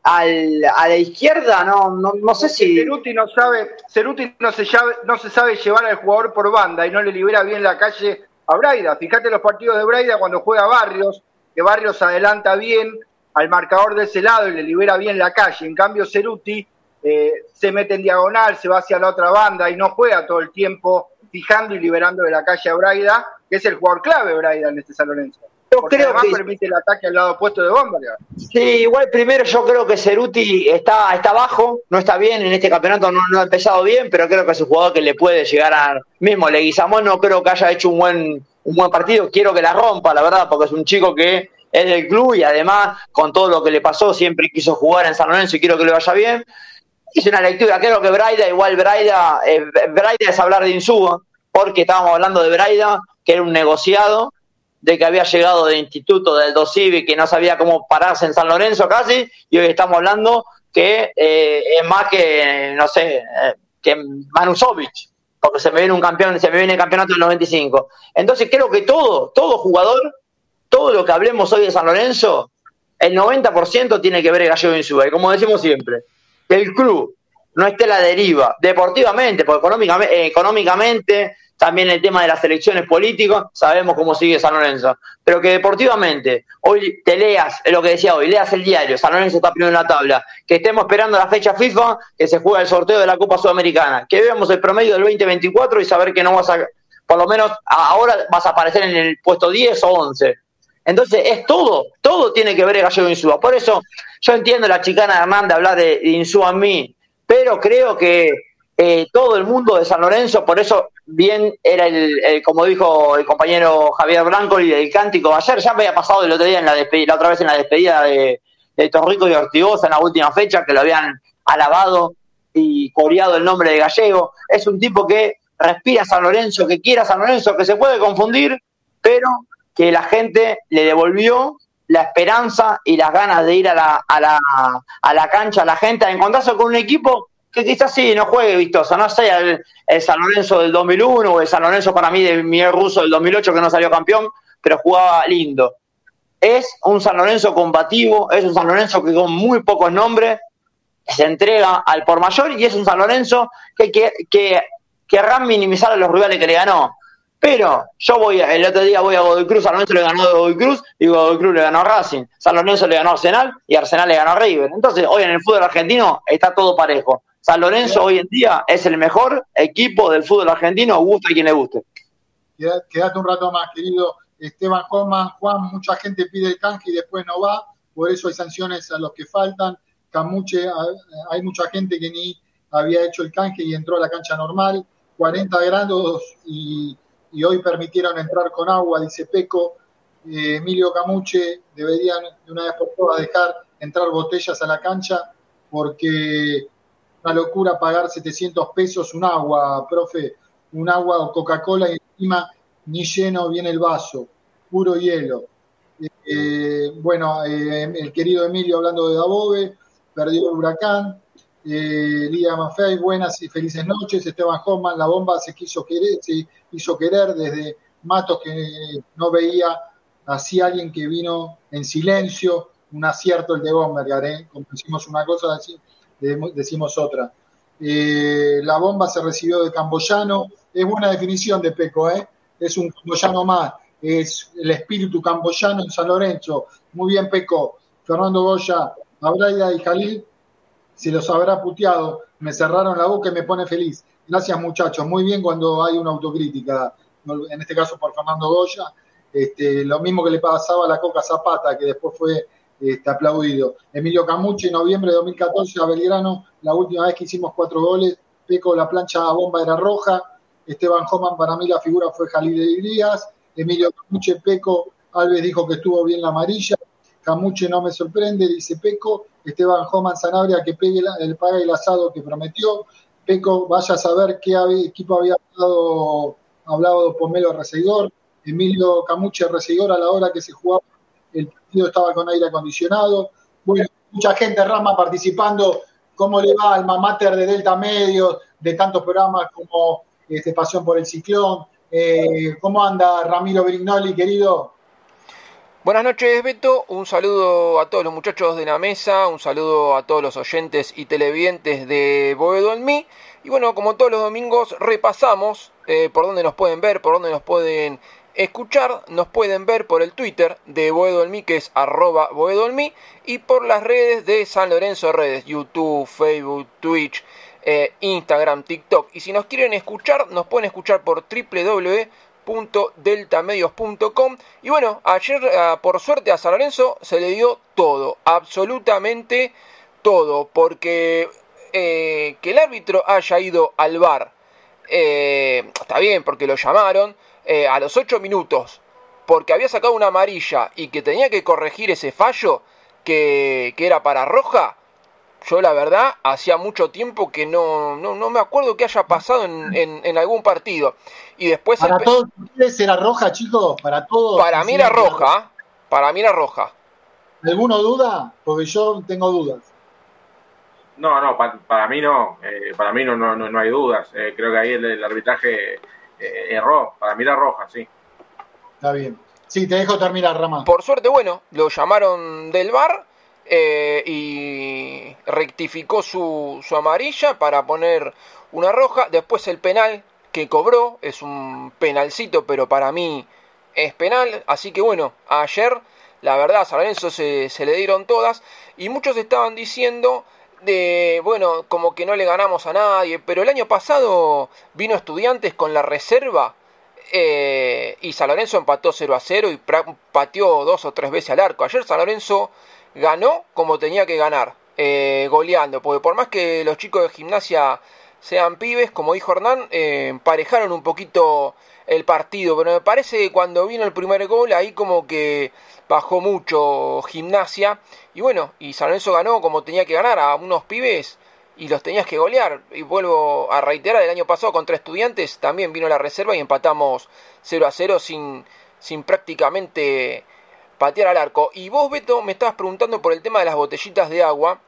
a, la izquierda? No, no, no sé si. Ceruti no sabe, Ceruti no se, no se sabe llevar al jugador por banda y no le libera bien la calle a Braida. Fíjate los partidos de Braida cuando juega Barrios, que Barrios adelanta bien al marcador de ese lado y le libera bien la calle. En cambio, Ceruti eh, se mete en diagonal, se va hacia la otra banda y no juega todo el tiempo fijando y liberando de la calle a Braida, que es el jugador clave Braida en este San Lorenzo. Yo creo que permite el ataque al lado opuesto de Bomba. Sí, igual primero yo creo que Ceruti está, está bajo, no está bien en este campeonato, no, no ha empezado bien, pero creo que es un jugador que le puede llegar a. Mismo Leguizamón no creo que haya hecho un buen, un buen partido, quiero que la rompa, la verdad, porque es un chico que es del club y además con todo lo que le pasó siempre quiso jugar en San Lorenzo y quiero que le vaya bien. Hice una lectura, creo que Braida, igual Braida, eh, Braida es hablar de Insúa, porque estábamos hablando de Braida, que era un negociado de que había llegado de instituto del Dosivi, que no sabía cómo pararse en San Lorenzo casi, y hoy estamos hablando que eh, es más que, no sé, eh, que Manusovic, porque se me viene un campeón, se me viene el campeonato del 95. Entonces creo que todo, todo jugador, todo lo que hablemos hoy de San Lorenzo, el 90% tiene que ver el Gallego Insúa, y como decimos siempre, el club no esté la deriva, deportivamente, porque económicamente, económicamente también el tema de las elecciones políticas, sabemos cómo sigue San Lorenzo, pero que deportivamente, hoy te leas, lo que decía hoy, leas el diario, San Lorenzo está primero en la tabla, que estemos esperando la fecha FIFA, que se juega el sorteo de la Copa Sudamericana, que veamos el promedio del 2024 y saber que no vas a, por lo menos ahora vas a aparecer en el puesto 10 o 11. Entonces es todo, todo tiene que ver el Gallego Insúa. Por eso yo entiendo la chicana de Hernández hablar de, Insúa en mí, pero creo que eh, todo el mundo de San Lorenzo, por eso bien era el, como dijo el compañero Javier Blanco y el cántico ayer, ya me había pasado el otro día en la la otra vez en la despedida de, de Torrico y Ortigosa en la última fecha, que lo habían alabado y coreado el nombre de Gallego. Es un tipo que respira San Lorenzo, que quiera San Lorenzo, que se puede confundir, pero que la gente le devolvió la esperanza y las ganas de ir a la, a la, a la cancha, a la gente, a encontrarse con un equipo que quizás sí no juegue vistoso, no sea el, San Lorenzo del 2001 o el San Lorenzo para mí de Miguel Russo del 2008 que no salió campeón, pero jugaba lindo. Es un San Lorenzo combativo, es un San Lorenzo que con muy pocos nombres se entrega al por mayor y es un San Lorenzo que, que, que querrán minimizar a los rivales que le ganó. Pero yo voy, el otro día voy a Godoy Cruz, San Lorenzo le ganó a Godoy Cruz y Godoy Cruz le ganó a Racing, San Lorenzo le ganó Arsenal y Arsenal le ganó a River. Entonces, hoy en el fútbol argentino está todo parejo. San Lorenzo hoy en día es el mejor equipo del fútbol argentino, guste a quien le guste. Quédate un rato más, querido Esteban Coman. Juan, mucha gente pide el canje y después no va, por eso hay sanciones a los que faltan. Camuche, hay mucha gente que ni había hecho el canje y entró a la cancha normal. 40 grados y, hoy permitieron entrar con agua, dice Peco. Eh, Emilio Camuche deberían de una vez por todas dejar entrar botellas a la cancha porque una locura pagar 700 pesos un agua, profe, un agua o Coca-Cola y encima ni lleno viene el vaso, puro hielo. Eh, bueno, eh, el querido Emilio hablando de Dabove, perdió el huracán, eh, Lía Maffei, buenas y felices noches. Esteban Hoffman, la bomba se quiso querer, se hizo querer desde Matos que no veía así alguien que vino en silencio, un acierto el de Bombergar, ¿eh? como decimos una cosa, decimos otra. Eh, la bomba se recibió de Camboyano, es buena definición de Peco, ¿eh? es un camboyano más, es el espíritu camboyano en San Lorenzo. Muy bien, Peco. Fernando Goya, Abraida y Jalil se los habrá puteado, me cerraron la boca y me pone feliz. Gracias muchachos, muy bien cuando hay una autocrítica, en este caso por Fernando Goya, este, lo mismo que le pasaba a la Coca Zapata, que después fue este, aplaudido. Emilio Camuche, noviembre de 2014 a Belgrano, la última vez que hicimos cuatro goles, Peco, la plancha a bomba era roja, Esteban Homan, para mí la figura fue Jalil Díaz, Emilio Camuche, Peco, Alves dijo que estuvo bien la amarilla, Camuche no me sorprende, dice Peco, Esteban Joman Sanabria que pegue el, paga el asado que prometió, Peco vaya a saber qué equipo había hablado, hablado Pomelo Reseguidor, Emilio Camuche Reseguidor a la hora que se jugaba, el estaba con aire acondicionado, bueno, mucha gente Rama participando, cómo le va al mamáter de Delta Medios, de tantos programas como este, Pasión por el Ciclón, eh, ¿cómo anda Ramiro Brignoli, querido? Buenas noches, Beto. Un saludo a todos los muchachos de la mesa, un saludo a todos los oyentes y televidentes de Boedo en mí. Y bueno, como todos los domingos, repasamos eh, por dónde nos pueden ver, por dónde nos pueden escuchar. Nos pueden ver por el Twitter de Boedo en mí, que es arroba Boedo en mí, y por las redes de San Lorenzo Redes, YouTube, Facebook, Twitch, eh, Instagram, TikTok. Y si nos quieren escuchar, nos pueden escuchar por www deltamedios.com y bueno, ayer eh, por suerte a San Lorenzo se le dio todo, absolutamente todo, porque eh, que el árbitro haya ido al bar, eh, está bien porque lo llamaron a los 8 minutos, porque había sacado una amarilla y que tenía que corregir ese fallo que, que era para roja, yo la verdad hacía mucho tiempo que no, no, no me acuerdo que haya pasado en, en, algún partido. Y después... Para todos ustedes era roja, chicos, para todos. Para mí era roja, para mí era roja. ¿Alguno duda? Porque yo tengo dudas. No, no, para, mí no, eh, para mí no, no, no, hay dudas. Eh, creo que ahí el, arbitraje eh, erró, para mí era roja, sí. Está bien. Sí, te dejo terminar, Rama. Por suerte, bueno, lo llamaron del bar eh, y rectificó su, su amarilla para poner una roja. Después el penal que cobró es un penalcito, pero para mí es penal. Así que bueno, ayer la verdad a San Lorenzo se, se le dieron todas y muchos estaban diciendo de, bueno, como que no le ganamos a nadie, pero el año pasado vino estudiantes con la reserva eh, y San Lorenzo empató 0 a 0 y pateó dos o tres veces al arco. Ayer San Lorenzo ganó como tenía que ganar, eh, goleando, porque por más que los chicos de gimnasia sean pibes, como dijo Hernán, eh, emparejaron un poquito el partido, pero me parece que cuando vino el primer gol ahí como que bajó mucho gimnasia y bueno, y San Lorenzo ganó como tenía que ganar a unos pibes y los tenías que golear. Y vuelvo a reiterar, el año pasado contra estudiantes también vino la reserva y empatamos 0 a 0 sin, sin prácticamente patear al arco. Y vos, Beto, me estabas preguntando por el tema de las botellitas de agua.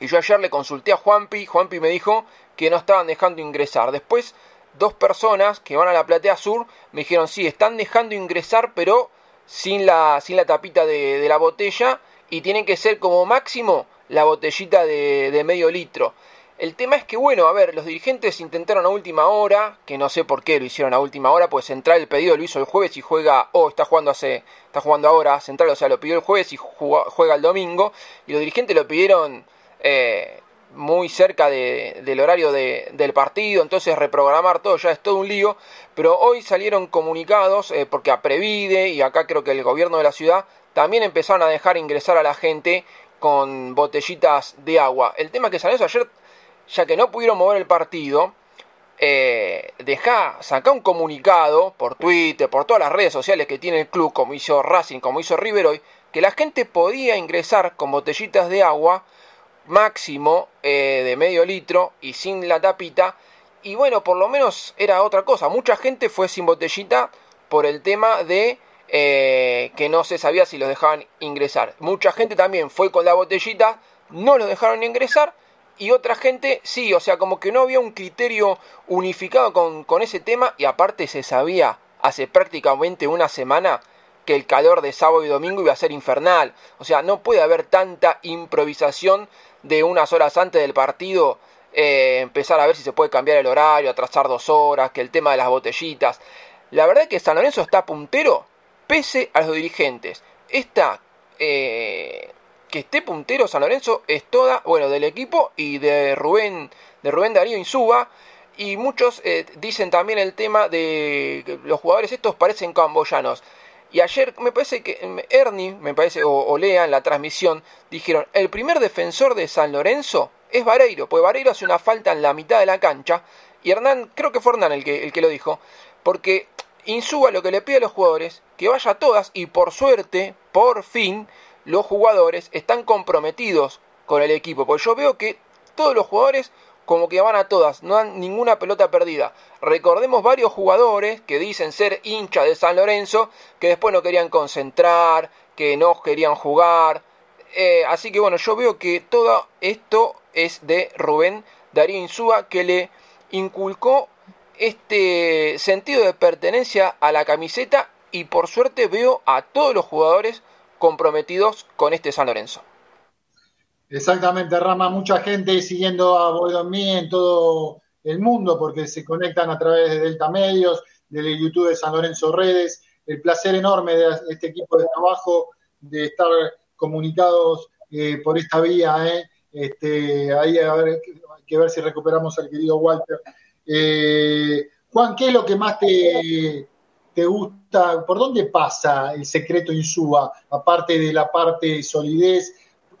Y yo ayer le consulté a Juanpi, Juanpi me dijo que no estaban dejando ingresar. Después, dos personas que van a la platea sur me dijeron, sí, están dejando ingresar, pero sin la, sin la tapita de, de la botella y tienen que ser como máximo la botellita de, de, medio litro. El tema es que, bueno, a ver, los dirigentes intentaron a última hora, que no sé por qué lo hicieron a última hora, pues Central el pedido lo hizo el jueves y juega, o está jugando hace, está jugando ahora, Central, o sea, lo pidió el jueves y juega el domingo, y los dirigentes lo pidieron eh, muy cerca de, del horario de, del partido, entonces reprogramar todo ya es todo un lío, pero hoy salieron comunicados, eh, porque a Previde y acá creo que el gobierno de la ciudad también empezaron a dejar ingresar a la gente con botellitas de agua. El tema que salió ayer, ya que no pudieron mover el partido, eh, deja, saca un comunicado por Twitter, por todas las redes sociales que tiene el club, como hizo Racing, como hizo River hoy, que la gente podía ingresar con botellitas de agua máximo eh, de medio litro y sin la tapita. Y bueno, por lo menos era otra cosa. Mucha gente fue sin botellita por el tema de eh, que no se sabía si los dejaban ingresar. Mucha gente también fue con la botellita, no los dejaron ingresar. Y otra gente sí, o sea, como que no había un criterio unificado con, con ese tema. Y aparte se sabía hace prácticamente una semana que el calor de sábado y domingo iba a ser infernal. O sea, no puede haber tanta improvisación de unas horas antes del partido. Eh, empezar a ver si se puede cambiar el horario, atrasar dos horas, que el tema de las botellitas. La verdad es que San Lorenzo está puntero pese a los dirigentes. Esta, eh, que esté puntero San Lorenzo es toda, bueno, del equipo y de Rubén, de Rubén Darío Insúa. Y muchos eh, dicen también el tema de que los jugadores estos parecen camboyanos. Y ayer me parece que Ernie, me parece, o, Lea en la transmisión, dijeron, el primer defensor de San Lorenzo es Vareiro, pues Vareiro hace una falta en la mitad de la cancha. Y Hernán, creo que fue Hernán el que, el que lo dijo, porque Insúa lo que le pide a los jugadores, que vaya a todas y por suerte, por fin, los jugadores están comprometidos con el equipo. Porque yo veo que todos los jugadores como que van a todas, no dan ninguna pelota perdida. Recordemos varios jugadores que dicen ser hinchas de San Lorenzo, que después no querían concentrar, que no querían jugar. Eh, así que bueno, yo veo que todo esto es de Rubén Darío Insúa, que le inculcó este sentido de pertenencia a la camiseta y por suerte veo a todos los jugadores comprometidos con este San Lorenzo. Exactamente, Rama, mucha gente siguiendo a Boedomí en todo el mundo porque se conectan a través de Delta Medios, del YouTube de San Lorenzo Redes. El placer enorme de este equipo de trabajo de estar comunicados eh, por esta vía. Eh. Este, ahí hay que ver si recuperamos al querido Walter. Eh, Juan, ¿qué es lo que más te, te gusta? ¿Por dónde pasa el secreto Insúa? Aparte de la parte solidez,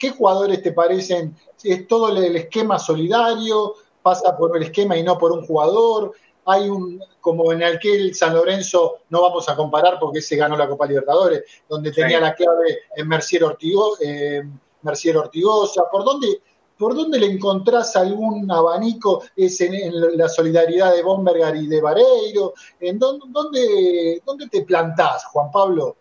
¿qué jugadores te parecen? ¿Es todo el esquema solidario? ¿Pasa por el esquema y no por un jugador? Hay un, como en aquel San Lorenzo, no vamos a comparar porque se ganó la Copa Libertadores, donde tenía la clave en Mercier, Ortigo, eh, Mercier Ortigosa. ¿Por dónde, ¿Por dónde le encontrás algún abanico? ¿Es en, la solidaridad de Bombergar y de Vareiro? ¿En dónde, dónde, te plantás, Juan Pablo?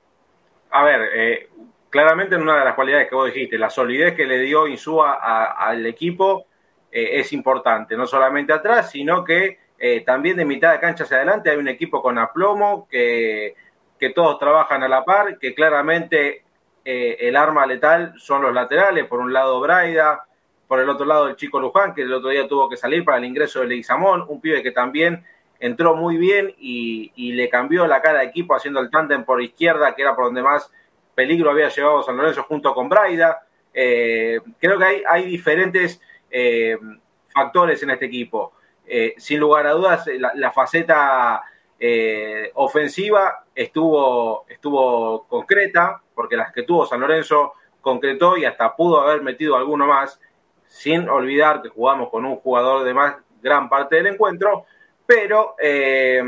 A ver, eh, claramente en una de las cualidades que vos dijiste, la solidez que le dio Insúa al equipo eh, es importante, no solamente atrás, sino que eh, también de mitad de cancha hacia adelante hay un equipo con aplomo, que, que todos trabajan a la par, que claramente eh, el arma letal son los laterales, por un lado Braida, por el otro lado el chico Luján, que el otro día tuvo que salir para el ingreso de Leguizamón, un pibe que también entró muy bien y, y le cambió la cara de equipo haciendo el tándem por izquierda, que era por donde más peligro había llevado San Lorenzo junto con Braida. Eh, creo que hay, diferentes eh, factores en este equipo. Eh, sin lugar a dudas, la, faceta ofensiva estuvo, estuvo concreta, porque las que tuvo San Lorenzo concretó y hasta pudo haber metido alguno más, sin olvidar que jugamos con un jugador de más gran parte del encuentro, pero eh,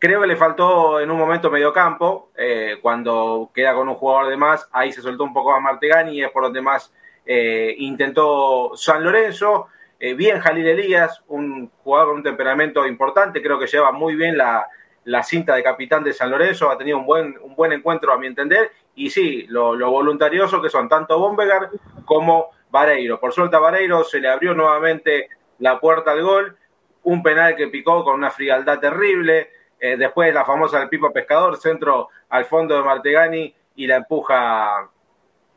creo que le faltó en un momento medio campo, eh, cuando queda con un jugador de más, ahí se soltó un poco más Martegani y es por donde más eh, intentó San Lorenzo. bien Jalil Elías, un jugador con un temperamento importante, creo que lleva muy bien la, la cinta de capitán de San Lorenzo, ha tenido un buen, un buen encuentro a mi entender, y sí, lo, lo voluntarioso que son tanto Bombegar como Vareiro. Por suerte a Vareiro se le abrió nuevamente la puerta al gol, un penal que picó con una frialdad terrible, eh, después la famosa del Pipo Pescador, centro al fondo de Martegani y la empuja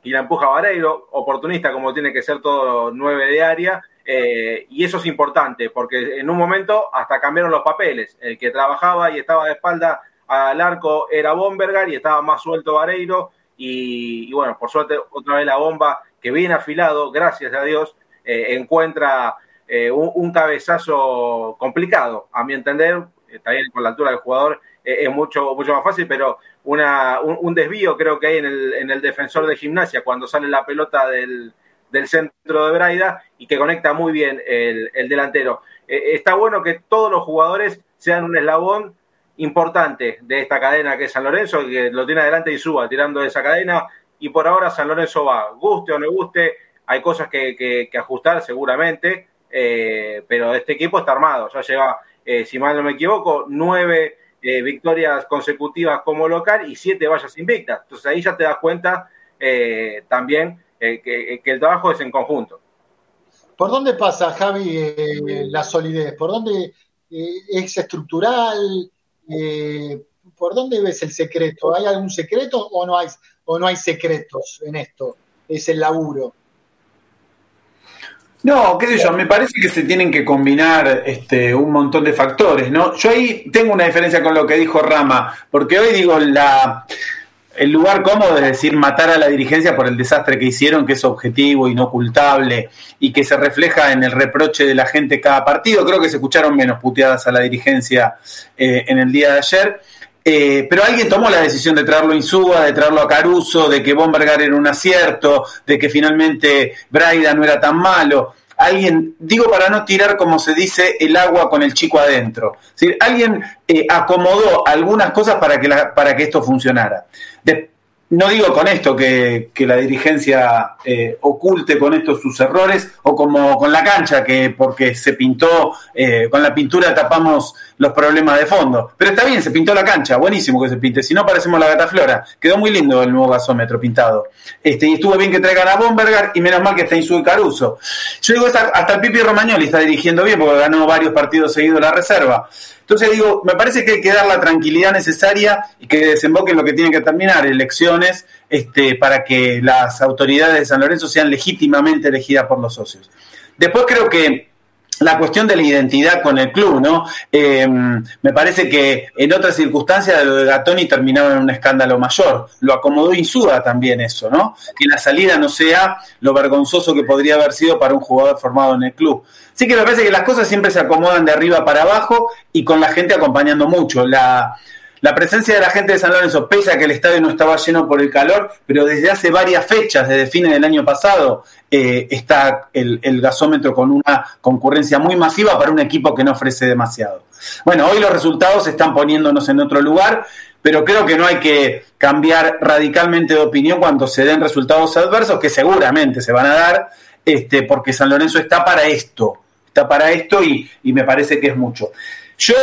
y la empuja Vareiro, oportunista como tiene que ser todo nueve de área, eh, y eso es importante, porque en un momento hasta cambiaron los papeles. El que trabajaba y estaba de espalda al arco era Bombergar y estaba más suelto Vareiro. Y, bueno, por suerte, otra vez la bomba que viene afilado, gracias a Dios, eh, encuentra eh, un, cabezazo complicado, a mi entender, también con la altura del jugador es mucho, mucho más fácil, pero una, un, desvío creo que hay en el, en el defensor de gimnasia cuando sale la pelota del, del centro de Braida y que conecta muy bien el, delantero. Eh, está bueno que todos los jugadores sean un eslabón importante de esta cadena que es San Lorenzo, que lo tiene adelante y suba tirando de esa cadena. Y por ahora San Lorenzo va, guste o no guste, hay cosas que, ajustar seguramente, eh, pero este equipo está armado. Ya lleva, eh, si mal no me equivoco, nueve victorias consecutivas como local y siete vallas invictas. Entonces ahí ya te das cuenta también que, el trabajo es en conjunto. ¿Por dónde pasa, Javi, eh, la solidez? ¿Por dónde eh, es estructural? Eh, ¿Por dónde ves el secreto? ¿Hay algún secreto o no hay, o no hay secretos en esto? Es el laburo. No, qué sé yo, me parece que se tienen que combinar este, un montón de factores, ¿no? Yo ahí tengo una diferencia con lo que dijo Rama, porque hoy digo, la, el lugar cómodo es decir matar a la dirigencia por el desastre que hicieron, que es objetivo, inocultable y que se refleja en el reproche de la gente cada partido. Creo que se escucharon menos puteadas a la dirigencia eh, en el día de ayer. Eh, pero alguien tomó la decisión de traerlo a Insúa, de traerlo a Caruso, de que Bombergar era un acierto, de que finalmente Braida no era tan malo. Alguien, digo para no tirar como se dice el agua con el chico adentro, alguien eh, acomodó algunas cosas para que, para que esto funcionara no digo con esto que, la dirigencia eh, oculte con esto sus errores o como con la cancha, que porque se pintó, eh, con la pintura tapamos los problemas de fondo. Pero está bien, se pintó la cancha, buenísimo que se pinte, si no parecemos la gata flora. Quedó muy lindo el nuevo gasómetro pintado. Este, y estuvo bien que traigan a Bombergar y menos mal que está Insú y Caruso. Yo digo, hasta el Pipi Romagnoli está dirigiendo bien porque ganó varios partidos seguidos la reserva. Entonces digo, me parece que hay que dar la tranquilidad necesaria y que desemboque en lo que tiene que terminar, elecciones, este, para que las autoridades de San Lorenzo sean legítimamente elegidas por los socios. Después creo que la cuestión de la identidad con el club, ¿no? Eh, me parece que en otras circunstancias lo de Gatoni terminaba en un escándalo mayor. Lo acomodó Insúa también eso, ¿no? Que la salida no sea lo vergonzoso que podría haber sido para un jugador formado en el club. Sí que me parece que las cosas siempre se acomodan de arriba para abajo y con la gente acompañando mucho. La, la presencia de la gente de San Lorenzo, pese a que el estadio no estaba lleno por el calor, pero desde hace varias fechas, desde fines del año pasado, eh, está el, gasómetro con una concurrencia muy masiva para un equipo que no ofrece demasiado. Bueno, hoy los resultados están poniéndonos en otro lugar, pero creo que no hay que cambiar radicalmente de opinión cuando se den resultados adversos, que seguramente se van a dar, este, porque San Lorenzo está para esto, está para esto y, y me parece que es mucho. Yo,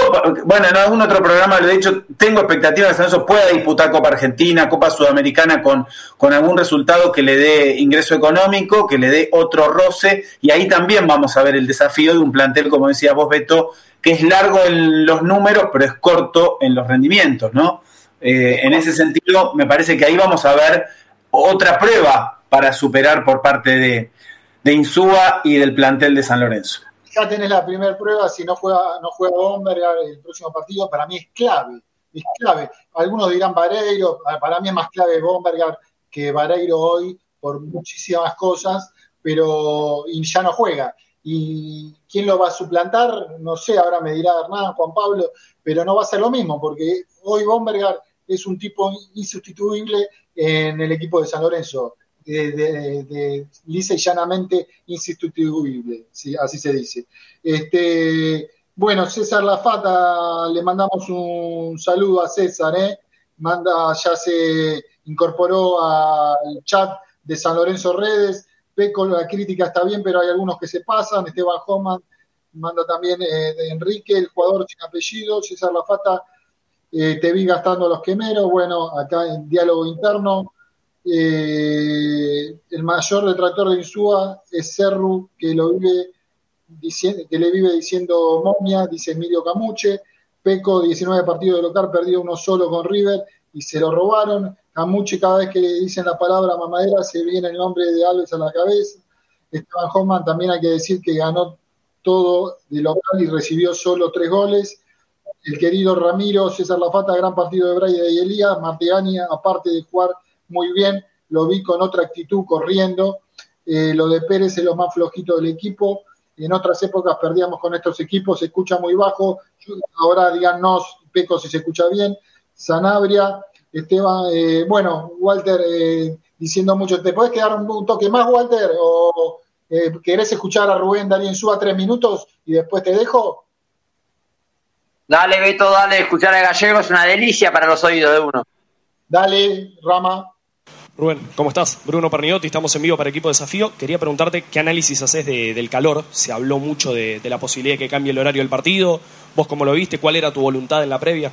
bueno, en algún otro programa lo he dicho, tengo expectativas de que San Lorenzo pueda disputar Copa Argentina, Copa Sudamericana con, con algún resultado que le dé ingreso económico, que le dé otro roce, y ahí también vamos a ver el desafío de un plantel, como decía vos, Beto, que es largo en los números, pero es corto en los rendimientos, ¿no? Eh, en ese sentido, me parece que ahí vamos a ver otra prueba para superar por parte de, de Insúa y del plantel de San Lorenzo ya tenés la primera prueba, si no juega, no juega Bombergar el próximo partido, para mí es clave, es clave. Algunos dirán Vareiro, para mí es más clave Bombergar que Vareiro hoy por muchísimas cosas, pero y ya no juega. ¿Y quién lo va a suplantar? No sé, ahora me dirá Hernán, Juan Pablo, pero no va a ser lo mismo, porque hoy Bombergar es un tipo insustituible en el equipo de San Lorenzo. De, lisa y llanamente insustituible, así se dice. Este, bueno, César Lafata, le mandamos un saludo a César, ¿eh? Manda, ya se incorporó al chat de San Lorenzo Redes. Peco, la crítica está bien, pero hay algunos que se pasan. Esteban Homan manda también eh, de Enrique, el jugador sin apellido. César Lafata, eh, te vi gastando los quemeros. Bueno, acá en diálogo interno. Eh, el mayor detractor de Insúa es Cerru, que lo vive que le vive diciendo momia, dice Emilio Camuche. Peco, 19 partidos de local, perdió uno solo con River y se lo robaron. Camuche, cada vez que le dicen la palabra mamadera, se viene el nombre de Alves a la cabeza. Esteban Hoffman también hay que decir que ganó todo de local y recibió solo tres goles. El querido Ramiro, César Lafata, gran partido de Braille y Elías. Martegani, aparte de jugar muy bien, lo vi con otra actitud corriendo. Eh, lo de Pérez es lo más flojito del equipo. En otras épocas perdíamos con estos equipos, se escucha muy bajo. Ahora díganos, Peco, si se escucha bien. Sanabria, Esteban, eh, bueno, Walter, eh, diciendo mucho. ¿Te puedes quedar un, toque más, Walter? ¿O querés escuchar a Rubén Darío Suba tres minutos y después te dejo? Dale, Beto, dale, escuchar a Gallego es una delicia para los oídos de uno. Dale, Rama. Rubén, ¿cómo estás? Bruno Perniotti, estamos en vivo para Equipo Desafío. Quería preguntarte qué análisis haces del calor. Se habló mucho de, la posibilidad de que cambie el horario del partido. ¿Vos cómo lo viste? ¿Cuál era tu voluntad en la previa?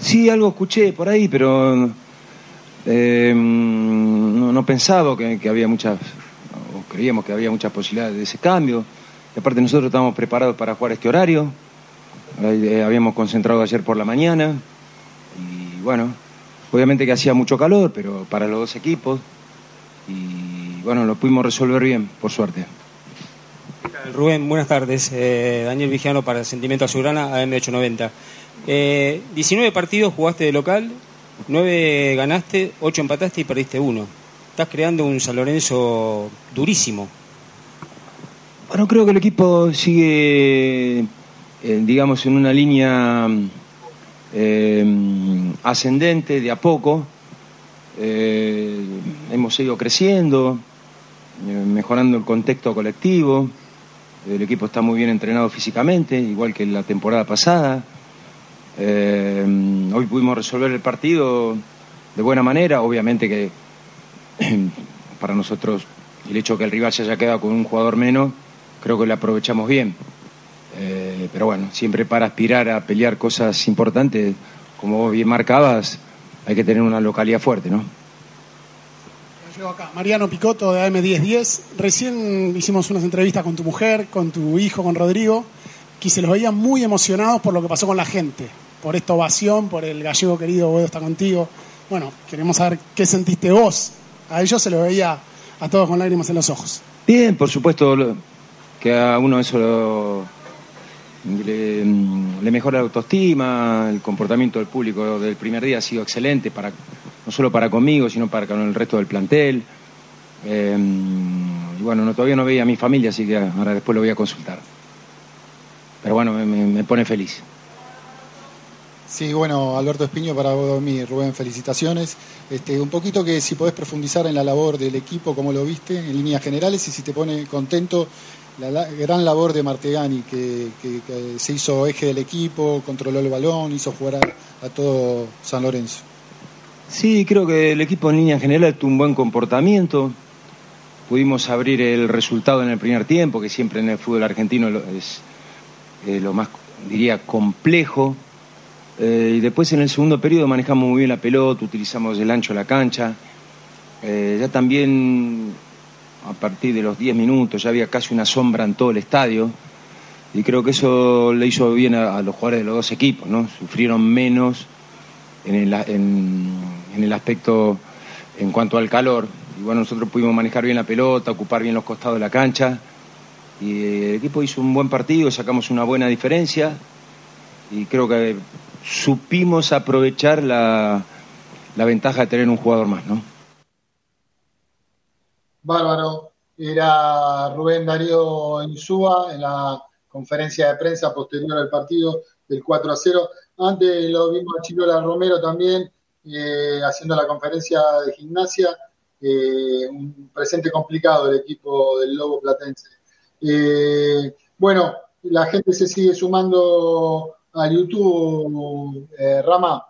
Sí, algo escuché por ahí, pero eh, no, pensaba que, había muchas, o creíamos que había muchas posibilidades de ese cambio. Y aparte nosotros estábamos preparados para jugar este horario. Eh, habíamos concentrado ayer por la mañana bueno, obviamente que hacía mucho calor, pero para los dos equipos. Y bueno, lo pudimos resolver bien, por suerte. Rubén, buenas tardes. Eh, Daniel Vigiano para Sentimiento Azulgrana, AM890. Eh, 19 partidos jugaste de local, 9 ganaste, 8 empataste y perdiste uno. Estás creando un San Lorenzo durísimo. Bueno, creo que el equipo sigue, eh, digamos, en una línea Em, ascendente de a poco. Eh, hemos ido creciendo, eh, mejorando el contexto colectivo. El equipo está muy bien entrenado físicamente, igual que la temporada pasada. Em, hoy pudimos resolver el partido de buena manera, obviamente que para nosotros el hecho de que el rival se haya quedado con un jugador menos, creo que lo aprovechamos bien. Eh, pero bueno, siempre para aspirar a pelear cosas importantes, como vos bien marcabas, hay que tener una localidad fuerte, ¿no? acá. Mariano Picotto de AM1010. Recién hicimos unas entrevistas con tu mujer, con tu hijo, con Rodrigo, que se los veían muy emocionados por lo que pasó con la gente, por esta ovación, por el gallego querido, Boedo está contigo. Bueno, queremos saber qué sentiste vos. A ellos se lo veía a todos con lágrimas en los ojos. Bien, por supuesto, que a uno eso lo, le, mejora la autoestima, el comportamiento del público del primer día ha sido excelente, para, no solo para conmigo, sino para con el resto del plantel. Eh, y bueno, todavía no veía a mi familia, así que ahora después lo voy a consultar. Pero bueno, me, pone feliz. Sí, bueno, Alberto Espiño para mí, Rubén, felicitaciones. Este, un poquito que si podés profundizar en la labor del equipo, cómo lo viste, en líneas generales, y si te pone contento la, gran labor de Martegani, que, se hizo eje del equipo, controló el balón, hizo jugar a, todo San Lorenzo. Sí, creo que el equipo en línea general tuvo un buen comportamiento. Pudimos abrir el resultado en el primer tiempo, que siempre en el fútbol argentino es lo más, diría, complejo. Eh, y después en el segundo periodo manejamos muy bien la pelota, utilizamos el ancho de la cancha. Eh, ya también a partir de los 10 minutos, ya había casi una sombra en todo el estadio y creo que eso le hizo bien a, los jugadores de los dos equipos, ¿no? Sufrieron menos en el, en, el aspecto en cuanto al calor. Y bueno, nosotros pudimos manejar bien la pelota, ocupar bien los costados de la cancha. Y el equipo hizo un buen partido, sacamos una buena diferencia y creo que supimos aprovechar la, la ventaja de tener un jugador más, ¿no? Bárbaro. Era Rubén Darío Insúa en la conferencia de prensa posterior al partido del 4 a 0. Antes lo vimos a Chilola Romero también eh, haciendo la conferencia de gimnasia. eh, un presente complicado el equipo del Lobo Platense. Eh, bueno, la gente se sigue sumando a YouTube, Rama.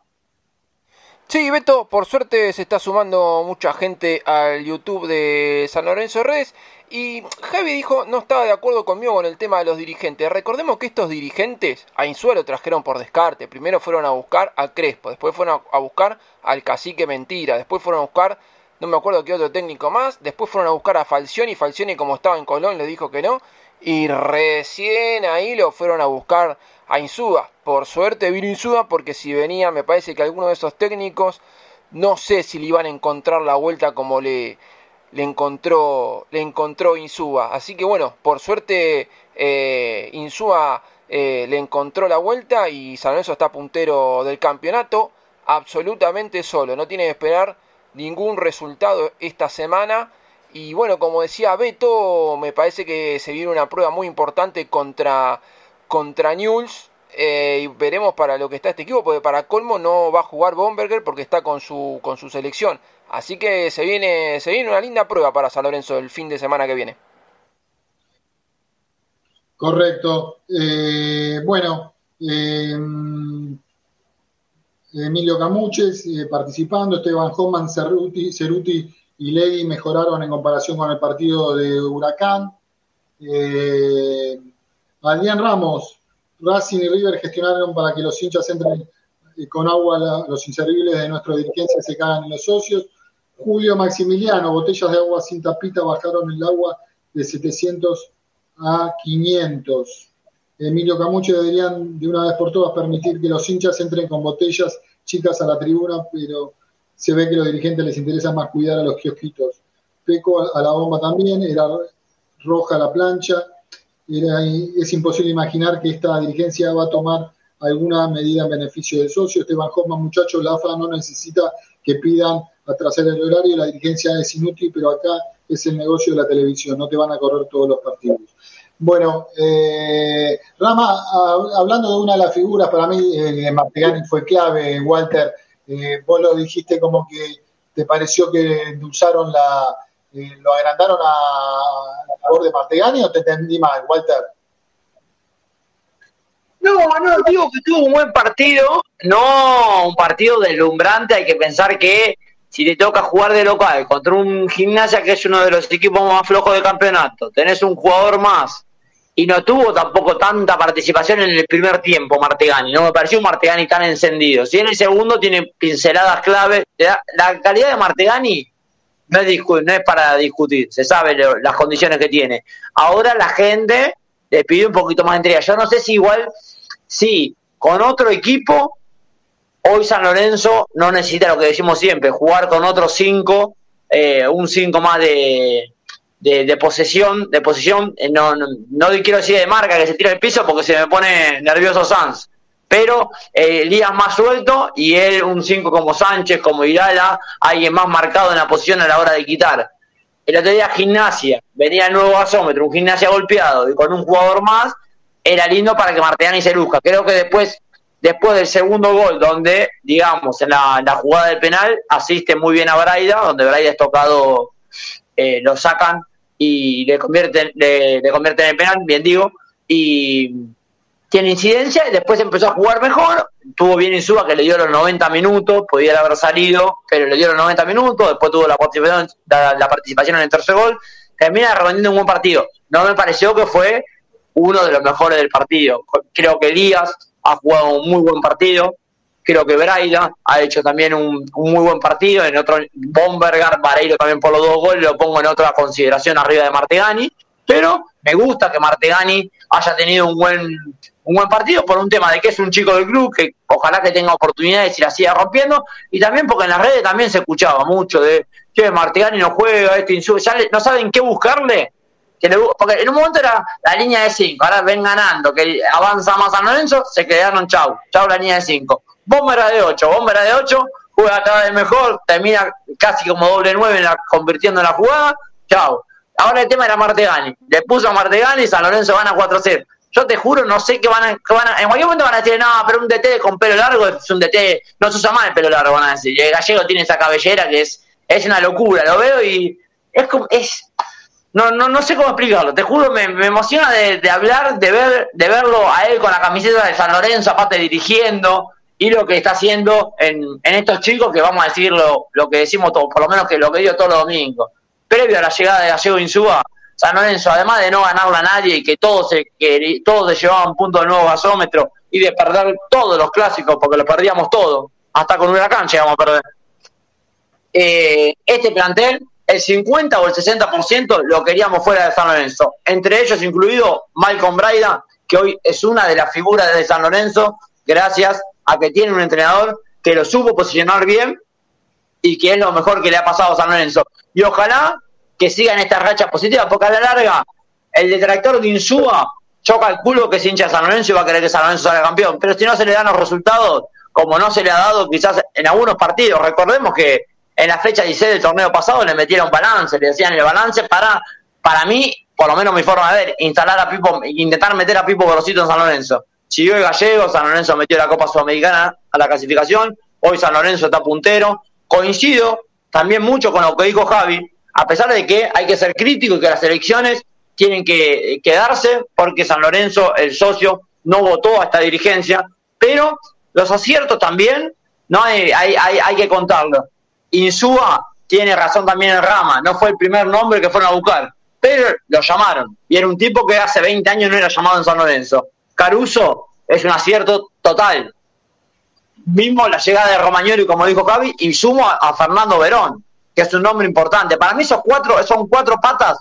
Sí, Beto, por suerte se está sumando mucha gente al YouTube de San Lorenzo Redes. Y Javi dijo, no estaba de acuerdo conmigo con el tema de los dirigentes. Recordemos que estos dirigentes a Insúa lo trajeron por descarte. Primero fueron a buscar a Crespo, después fueron a buscar al cacique Mentira, después fueron a buscar, no me acuerdo qué otro técnico más, después fueron a buscar a Falcioni, Falcioni como estaba en Colón le dijo que no, y recién ahí lo fueron a buscar a Insúa. Por suerte vino Insúa porque si venía me parece que alguno de esos técnicos no sé si le iban a encontrar la vuelta como le le encontró, le encontró Insúa. Así que bueno, por suerte eh, Insúa eh, le encontró la vuelta y San Lorenzo está puntero del campeonato absolutamente solo. No tiene que esperar ningún resultado esta semana. Y bueno, como decía Beto, me parece que se viene una prueba muy importante contra, contra Newell's. Eh, y veremos para lo que está este equipo, porque para Colmo no va a jugar Bomberger porque está con su, con su selección. Así que se viene, se viene una linda prueba para San Lorenzo el fin de semana que viene. Correcto. Eh, bueno, eh, Emilio Camuches participando, Esteban Homan, Ceruti, Ceruti y Legui mejoraron en comparación con el partido de Huracán. Adrián Ramos, Racing y River gestionaron para que los hinchas entren con agua, los inservibles de nuestra dirigencia se cagan en los socios. Julio Maximiliano, botellas de agua sin tapita bajaron el agua de 700 a 500. Emilio Camucho deberían de una vez por todas permitir que los hinchas entren con botellas chicas a la tribuna, pero se ve que a los dirigentes les interesa más cuidar a los kiosquitos. Peco a la bomba también, era roja la plancha, es imposible imaginar que esta dirigencia va a tomar alguna medida en beneficio del socio. Esteban Hoffman, muchachos, la AFA no necesita que pidan atrasar el horario, la dirigencia es inútil, pero acá es el negocio de la televisión, no te van a correr todos los partidos. Bueno, eh, Rama, hablando de una de las figuras, para mí eh, Martegani fue clave, Walter, eh, vos lo dijiste como que te pareció que usaron la, lo agrandaron a, la favor de Martegani o te entendí mal, Walter. No, no, digo que tuvo un buen partido, no un partido deslumbrante, hay que pensar que si te toca jugar de local contra un gimnasia que es uno de los equipos más flojos del campeonato, tenés un jugador más y no tuvo tampoco tanta participación en el primer tiempo Martegani, no me pareció un Martegani tan encendido. Si en el segundo tiene pinceladas clave, la calidad de Martegani no es, no es para discutir, se sabe las condiciones que tiene. Ahora la gente le pide un poquito más de entrega. Yo no sé si igual, si con otro equipo Hoy San Lorenzo no necesita lo que decimos siempre, jugar con otros cinco, eh, un cinco más de, de, posesión, de posición, eh, no, no, no, quiero decir de marca que se tira el piso porque se me pone nervioso Sanz, pero eh, Elías más suelto y él un cinco como Sánchez, como Irala, alguien más marcado en la posición a la hora de quitar. El otro día gimnasia, venía el nuevo gasómetro, un gimnasia golpeado y con un jugador más, era lindo para que Marteani se luzca. Creo que después después del segundo gol, donde, digamos, en la, jugada del penal, asiste muy bien a Braida, donde Braida es tocado, eh, lo sacan y le convierten, le, convierten en penal, bien digo, y tiene incidencia, y después empezó a jugar mejor, tuvo bien Insúa que le dio los 90 minutos, podía haber salido, pero le dio los 90 minutos, después tuvo la participación, la, participación en el tercer gol, termina rendiendo un buen partido. No me pareció que fue uno de los mejores del partido. Creo que Elías ha jugado un muy buen partido. Creo que Braida ha hecho también un, muy buen partido. En otro, Bombergar, Vareiro también por los dos goles, lo pongo en otra consideración arriba de Martegani. Pero me gusta que Martegani haya tenido un buen, un buen partido por un tema de que es un chico del club, que ojalá que tenga oportunidades y la siga rompiendo. Y también porque en las redes también se escuchaba mucho de que Martegani no juega, este ya no saben qué buscarle porque en un momento era la línea de 5, ahora ven ganando, que avanza más a Lorenzo, se quedaron chau, chau la línea de 5. Bomba era de 8, Bomba era de 8, juega cada vez mejor, termina casi como doble 9 convirtiendo en la jugada, chau. Ahora el tema era Martegani, le puso a Martegani y San Lorenzo gana 4-0. Yo te juro, no sé qué van, a, van a, En cualquier momento van a decir, no, pero un DT con pelo largo es un DT, no se usa más el pelo largo, van a decir. El gallego tiene esa cabellera que es es una locura, lo veo y es como, es, no, no, no sé cómo explicarlo, te juro, me, me emociona de, de, hablar, de ver, de verlo a él con la camiseta de San Lorenzo, aparte dirigiendo, y lo que está haciendo en, en estos chicos, que vamos a decir lo, lo que decimos todo, por lo menos que lo que digo todos los domingos. Previo a la llegada de Gallego Insúa, San Lorenzo, además de no ganarle a nadie y que todos se, que todos se llevaban puntos de nuevo gasómetro y de perder todos los clásicos, porque lo perdíamos todo, hasta con cancha llegamos a perder. Eh, este plantel, el 50 o el 60% lo queríamos fuera de San Lorenzo, entre ellos incluido Malcolm Braida, que hoy es una de las figuras de San Lorenzo, gracias a que tiene un entrenador que lo supo posicionar bien y que es lo mejor que le ha pasado a San Lorenzo. Y ojalá que siga en esta racha positiva, porque a la larga el detractor de Insúa choca el culo que se hincha San Lorenzo va a querer que San Lorenzo salga campeón. Pero si no se le dan los resultados, como no se le ha dado quizás en algunos partidos, recordemos que en la fecha 16 del torneo pasado le metieron balance, le decían el balance para, para mí, por lo menos mi forma de ver, instalar a Pipo, intentar meter a Pipo Gorosito en San Lorenzo. Siguió el gallego, San Lorenzo metió la Copa Sudamericana a la clasificación, hoy San Lorenzo está puntero. Coincido también mucho con lo que dijo Javi, a pesar de que hay que ser crítico y que las elecciones tienen que quedarse porque San Lorenzo, el socio, no votó a esta dirigencia, pero los aciertos también no hay, hay, hay, hay que contarlo. Insúa tiene razón también en Rama, no fue el primer nombre que fueron a buscar, pero lo llamaron, y era un tipo que hace 20 años no era llamado en San Lorenzo. Caruso es un acierto total. Mismo la llegada de Romagnoli, como dijo Javi, y sumo a Fernando Verón, que es un nombre importante. Para mí esos cuatro, son cuatro patas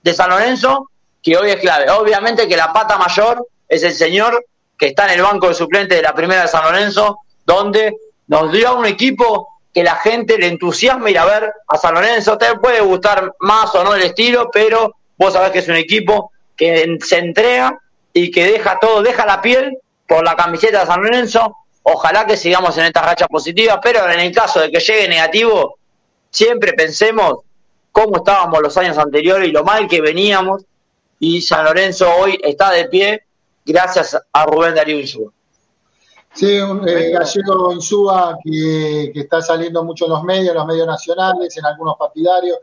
de San Lorenzo que hoy es clave. Obviamente que la pata mayor es el señor que está en el banco de suplente de la primera de San Lorenzo, donde nos dio un equipo que la gente le entusiasma ir a ver a San Lorenzo. Te puede gustar más o no el estilo, pero vos sabés que es un equipo que se entrega y que deja todo, deja la piel por la camiseta de San Lorenzo. Ojalá que sigamos en esta racha positiva, pero en el caso de que llegue negativo, siempre pensemos cómo estábamos los años anteriores y lo mal que veníamos. Y San Lorenzo hoy está de pie gracias a Rubén Darío Insúa. Sí, un eh, gallego Insúa que, que, está saliendo mucho en los medios, en los medios nacionales, en algunos partidarios.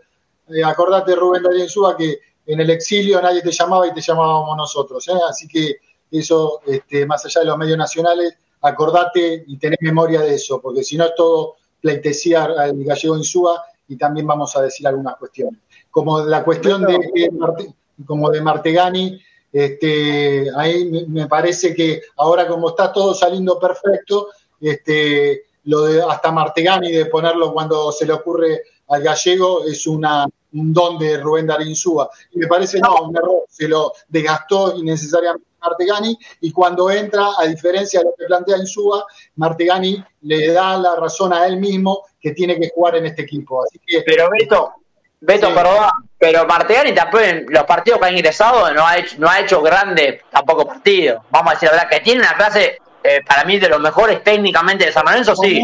Eh, acordate, Rubén Darío Insúa, que en el exilio nadie te llamaba y te llamábamos nosotros. ¿eh? Así que eso, este, más allá de los medios nacionales, acordate y tenés memoria de eso, porque si no es todo pleitesía al gallego Insúa y también vamos a decir algunas cuestiones. Como la cuestión de, de, como de Martegani, este, ahí me parece que ahora como está todo saliendo perfecto, este, lo de hasta Martegani de ponerlo cuando se le ocurre al gallego es una, un don de Rubén Darinsúa. Y me parece no, un error, se lo desgastó innecesariamente Martegani y cuando entra, a diferencia de lo que plantea Insúa, Martegani le da la razón a él mismo que tiene que jugar en este equipo. Así que, Pero Beto, Beto, sí. perdón, pero Martegani tampoco en los partidos que ha ingresado no ha hecho, no ha hecho grandes tampoco partidos. Vamos a decir la verdad, que tiene una clase eh, para mí de los mejores técnicamente de San Lorenzo, sí.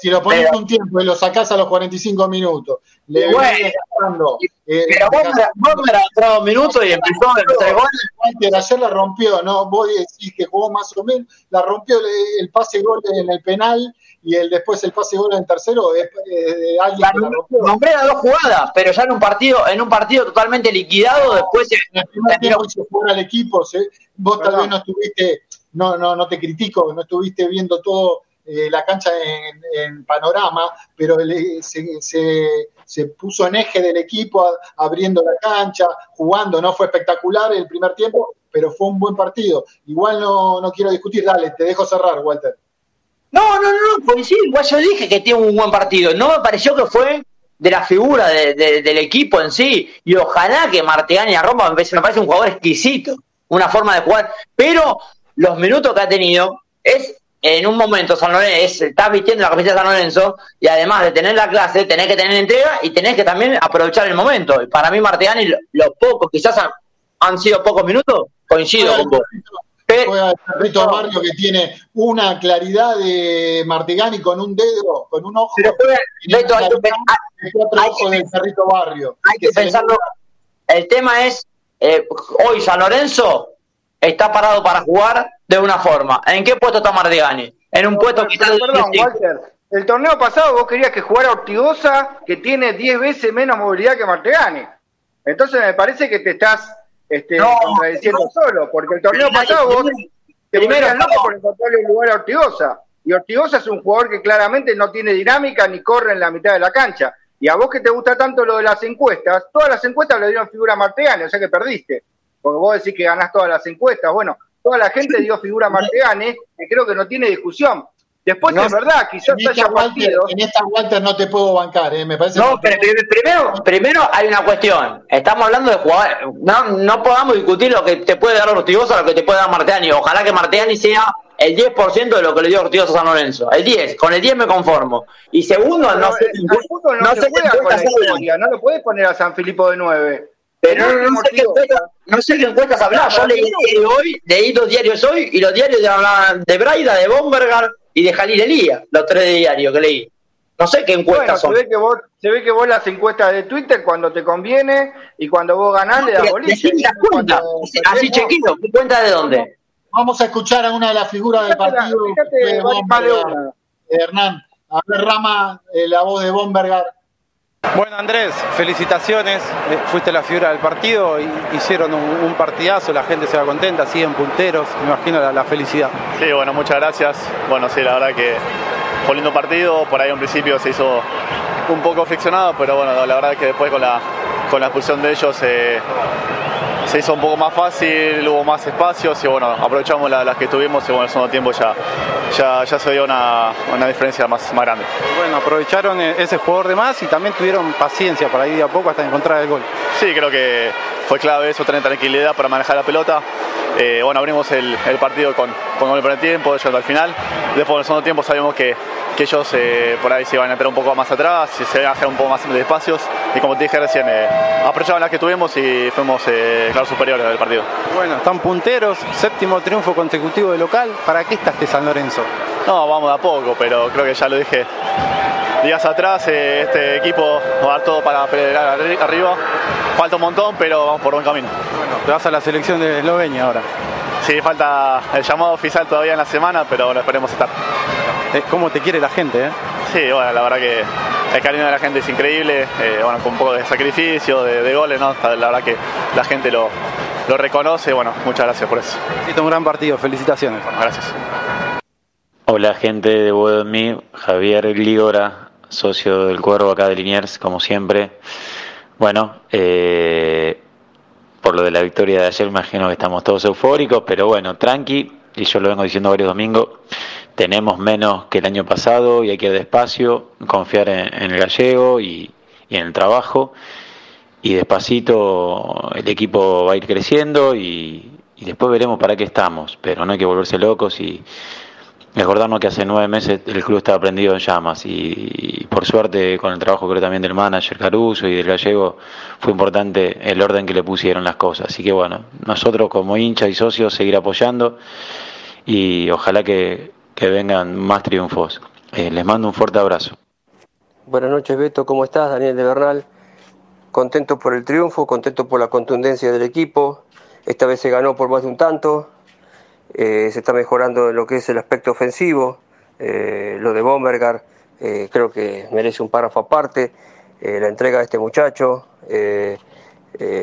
Si lo pones pero, un tiempo y lo sacás a los 45 minutos, le bueno, dando, eh, pero vos, vos me la entrado minutos y empezó a meter goles. Ayer la rompió, ¿no? Vos decís que jugó más o menos, la rompió el, el pase gol en el penal y el después el pase gol en el tercero es de alguien la, la. Nombré las dos jugadas, pero ya en un partido, en un partido totalmente liquidado, después en el primer tiempo se fue al equipo, ¿sí? vos tal vez no estuviste, no, no, no te critico, no estuviste viendo todo eh, la cancha en, panorama, pero se, se, puso en eje del equipo abriendo la cancha, jugando, no fue espectacular el primer tiempo, pero fue un buen partido. Igual no, no quiero discutir, dale, te dejo cerrar, Walter. No, no, no, pues sí, igual yo dije que tiene un buen partido. No me pareció que fue de la figura de, de, del equipo en sí. Y ojalá que Martegani a Roma me parece un jugador exquisito, una forma de jugar. Pero los minutos que ha tenido es en un momento San Lorenzo está vistiendo la camiseta de San Lorenzo y además de tener la clase, tenés que tener entrega y tenés que también aprovechar el momento. Y para mí Martegani, los pocos, quizás han, han sido pocos minutos, coincido con vos. Cerrito Barrio que tiene una claridad de Martegani con un dedo, con un ojo. Pero Beto, hay, hay, cuatro hay, ojos del Cerrito Barrio. Hay que, que pensarlo. El tema es, eh, hoy San Lorenzo está parado para jugar de una forma. ¿En qué puesto está Martegani? En un puesto que está Perdón, Walter, el torneo pasado vos querías que jugara Ortigosa, que tiene 10 veces menos movilidad que Martegani. Entonces me parece que te estás este, contradiciendo solo, porque el torneo pasado vos te primero loco por encontrarle un lugar a Ortigosa. Y Ortigosa es un jugador que claramente no tiene dinámica ni corre en la mitad de la cancha. Y a vos que te gusta tanto lo de las encuestas, todas las encuestas le dieron figura a Martegani, o sea que perdiste. Porque vos decís que ganás todas las encuestas. Bueno, toda la gente dio figura a Martegani, que creo que no tiene discusión. Después es verdad, quizás haya partidos. En esta vuelta no te puedo bancar, ¿eh? me parece. No, pero primero, primero hay una cuestión. Estamos hablando de jugadores. No, no podamos discutir lo que te puede dar Ortigosa o lo que te puede dar Marteani. Ojalá que Marteani sea el 10% de lo que le dio Ortigosa a San Lorenzo. El 10, con el 10 me conformo. Y segundo, no, sé. no, no se juega con la historia, no lo puedes poner a San Filipo de 9. Pero no, no, sé qué encuestas, no sé qué encuestas hablar. Yo leí, hoy, leí dos diarios hoy y los diarios de, de Braida, de Bombergar y de Jalil Elías, los tres diarios que leí. No sé qué encuestas son. Se ve, que vos, se ve que vos las encuestas de Twitter cuando te conviene y cuando vos ganás le das boliche. Así chequito, ¿cuenta de dónde? Vamos a escuchar a una de las figuras del partido. de Hernán, a ver Rama, eh, la voz de Bombergar bueno Andrés, felicitaciones, eh, fuiste la figura del partido, hicieron un, partidazo, la gente se va contenta, siguen punteros, me imagino la, felicidad. Sí, bueno, muchas gracias. Bueno, sí, la verdad que fue un lindo partido, por ahí en principio se hizo un poco friccionado, pero bueno, la verdad que después con la, con la expulsión de ellos eh, se hizo un poco más fácil, hubo más espacios y bueno, aprovechamos las que tuvimos y bueno, en el segundo tiempo ya, ya, ya se dio una, una diferencia más, más grande. Bueno, aprovecharon e-, ese jugador de más y también tuvieron paciencia para ir de a poco hasta encontrar el gol. Sí, creo que fue clave eso, tener tranquilidad para manejar la pelota. Eh, bueno, abrimos el, el partido con, con gol el tiempo, llegando al final. Después en el segundo tiempo sabíamos que, que ellos eh, por ahí se iban a meter un poco más atrás, se iban a dejar un poco más de espacios y como te dije recién, eh, aprovechaban las que tuvimos y fuimos eh, claro superiores del partido. Bueno, están punteros, séptimo triunfo consecutivo de local, ¿para qué está este San Lorenzo? No, vamos de a poco, pero creo que ya lo dije días atrás, este equipo va a dar todo para pelear arriba, falta un montón, pero vamos por buen camino. Bueno, te vas a la selección de Eslovenia ahora. Sí, falta el llamado oficial todavía en la semana, pero bueno, esperemos estar. Eh, ¿Cómo te quiere la gente? Eh? Sí, bueno, la verdad que el cariño de la gente es increíble, eh, bueno, con un poco de sacrificio, de, goles, ¿no? La verdad que la gente lo, lo reconoce, bueno, muchas gracias por eso. Sí, un gran partido, felicitaciones. gracias. Hola gente de Bodomí, Javier Gliora, socio del Cuervo acá de Liniers, como siempre. Bueno, eh, por lo de la victoria de ayer, imagino que estamos todos eufóricos, pero bueno, tranqui, y yo lo vengo diciendo varios domingos, tenemos menos que el año pasado y hay que ir despacio, confiar en, el gallego y, en el trabajo, y despacito el equipo va a ir creciendo y, y después veremos para qué estamos, pero no hay que volverse locos y Recordarnos que hace nueve meses el club estaba prendido en llamas y, por suerte con el trabajo creo también del manager Caruso y del gallego fue importante el orden que le pusieron las cosas. Así que bueno, nosotros como hinchas y socios seguir apoyando y ojalá que, vengan más triunfos. Eh, les mando un fuerte abrazo. Buenas noches Beto, ¿cómo estás? Daniel de Bernal. Contento por el triunfo, contento por la contundencia del equipo. Esta vez se ganó por más de un tanto, eh, se está mejorando en lo que es el aspecto ofensivo, eh, lo de Bombergar eh, creo que merece un párrafo aparte, la entrega de este muchacho,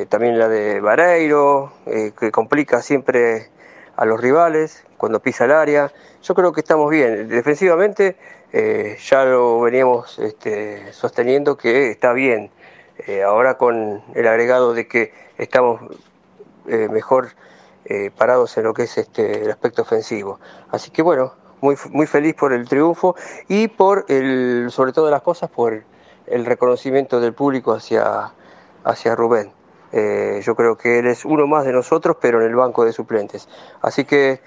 también la de Vareiro, que complica siempre a los rivales cuando pisa el área, yo creo que estamos bien, defensivamente ya lo veníamos este, sosteniendo que está bien, ahora con el agregado de que estamos mejor eh, parados en lo que es este, el aspecto ofensivo. Así que bueno, muy, muy feliz por el triunfo y por el, sobre todas las cosas, por el reconocimiento del público hacia, hacia Rubén. Eh, yo creo que él es uno más de nosotros, pero en el banco de suplentes. Así que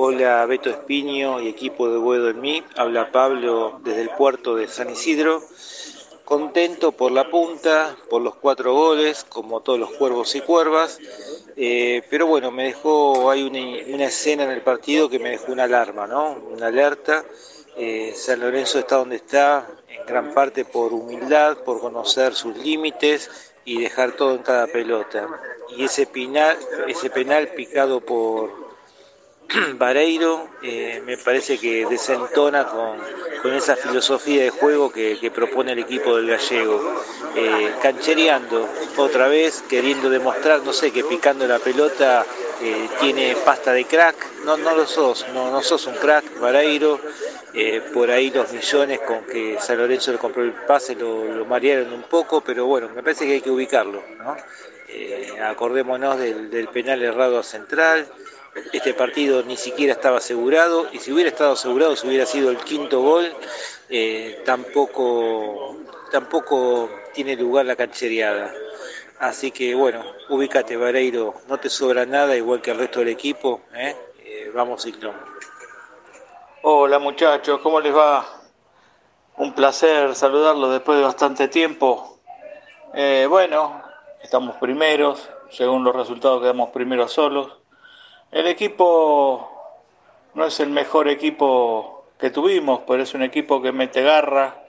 Hola Beto Espiño y equipo de Buedo en mí. Habla Pablo desde el puerto de San Isidro. Contento por la punta, por los cuatro goles, como todos los cuervos y cuervas. Eh, pero bueno, me dejó, hay una, escena en el partido que me dejó una alarma, ¿no? Una alerta. Eh, San Lorenzo está donde está, en gran parte por humildad, por conocer sus límites y dejar todo en cada pelota. Y ese penal, ese penal picado por, Vareiro eh, me parece que desentona con, esa filosofía de juego que, propone el equipo del gallego. Eh, canchereando otra vez, queriendo demostrar, no sé, que picando la pelota eh, tiene pasta de crack. No, no lo sos, no, sos un crack, Vareiro. Eh, por ahí los millones con que San Lorenzo le compró el pase lo, lo marearon un poco, pero bueno, me parece que hay que ubicarlo. ¿no? Acordémonos del, del penal errado a Central. Este partido ni siquiera estaba asegurado y si hubiera estado asegurado, si hubiera sido el quinto gol, eh, tampoco, tampoco tiene lugar la canchereada. Así que bueno, ubícate Vareiro, no te sobra nada, igual que el resto del equipo. ¿eh? Eh, vamos Ciclón. Hola muchachos, ¿cómo les va? Un placer saludarlos después de bastante tiempo. Eh, bueno, estamos primeros, según los resultados quedamos primeros solos. El equipo no es el mejor equipo que tuvimos, pero es un equipo que mete garra,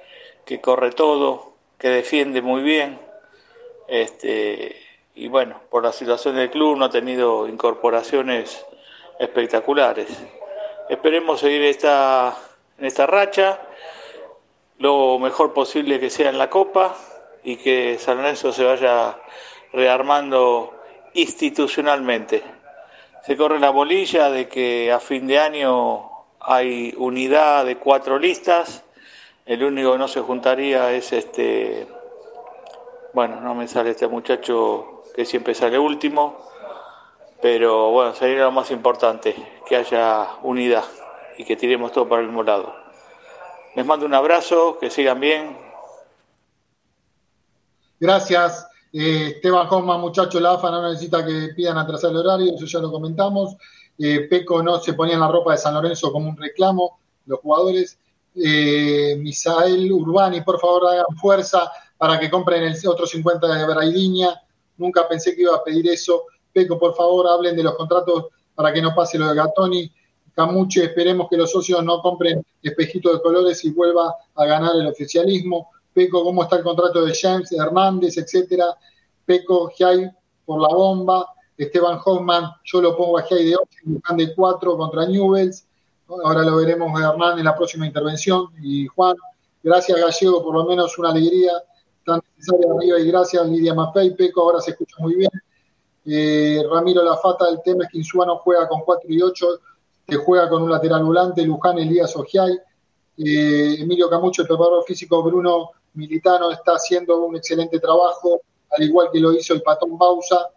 que corre todo, que defiende muy bien. Este, y bueno, por la situación del club no ha tenido incorporaciones espectaculares. Esperemos seguir esta, en esta racha, lo mejor posible que sea en la Copa y que San Lorenzo se vaya rearmando institucionalmente. Se corre la bolilla de que a fin de año hay unidad de cuatro listas, el único que no se juntaría es este, bueno, no me sale este muchacho que siempre sale último, pero bueno, sería lo más importante, que haya unidad y que tiremos todo para el mismo lado. Les mando un abrazo, que sigan bien. Gracias. Eh, Esteban Hoffman, muchacho, la AFA no necesita que pidan atrasar el horario, eso ya lo comentamos. Eh, Peco no se ponía en la ropa de San Lorenzo como un reclamo, los jugadores. Eh, Misael Urbani, por favor, hagan fuerza para que compren el otro 50 de Braidiña. Nunca pensé que iba a pedir eso. Peco, por favor, hablen de los contratos para que no pase lo de Gatoni. Camuche, esperemos que los socios no compren espejitos de colores y vuelva a ganar el oficialismo. Peco, cómo está el contrato de James, Hernández, etcétera. Peco, Jai por la bomba. Esteban Hoffman, yo lo pongo a Jai de 8, Luján de 4 contra Newells. Ahora lo veremos a Hernán en la próxima intervención. Y Juan, gracias Gallego, por lo menos una alegría tan necesaria arriba. Y gracias Lidia Maffei. Peco, ahora se escucha muy bien. Eh, Ramiro Lafata, el tema es que Insuano juega con 4 y 8, que juega con un lateral volante, Luján, Elías Ojiay. Eh, Emilio Camucho, el preparador físico Bruno Militano, está haciendo un excelente trabajo, al igual que lo hizo el Patón Bausa.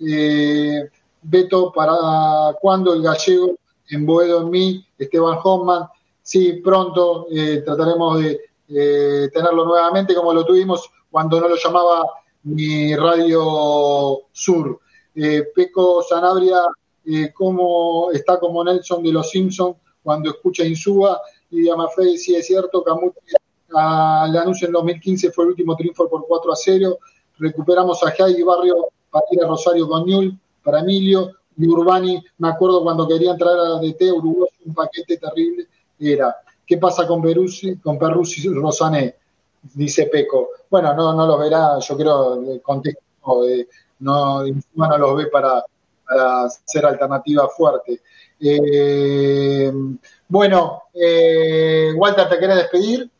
Eh, Beto, ¿para cuándo el gallego en Boedo en mí? Esteban Hoffman. Sí, pronto eh, trataremos de eh, tenerlo nuevamente como lo tuvimos cuando no lo llamaba mi Radio Sur. Eh, Peco Sanabria, eh, como está como Nelson de los Simpsons cuando escucha Insúa, y Amafei, sí es cierto, Camuche al anuncio en 2015 fue el último triunfo por 4 a 0. Recuperamos a Jai Barrio para ir a Rosario con para Emilio. Y Urbani, me acuerdo cuando quería entrar a DT, Uruguay, un paquete terrible era. ¿Qué pasa con Peruzzi, con Peruzzi Rosané? Dice Peco. Bueno, no, no los verá, yo creo, el contexto, eh, no, no los ve para, para ser alternativa fuerte. Eh, bueno, eh, Walter, ¿te querés despedir?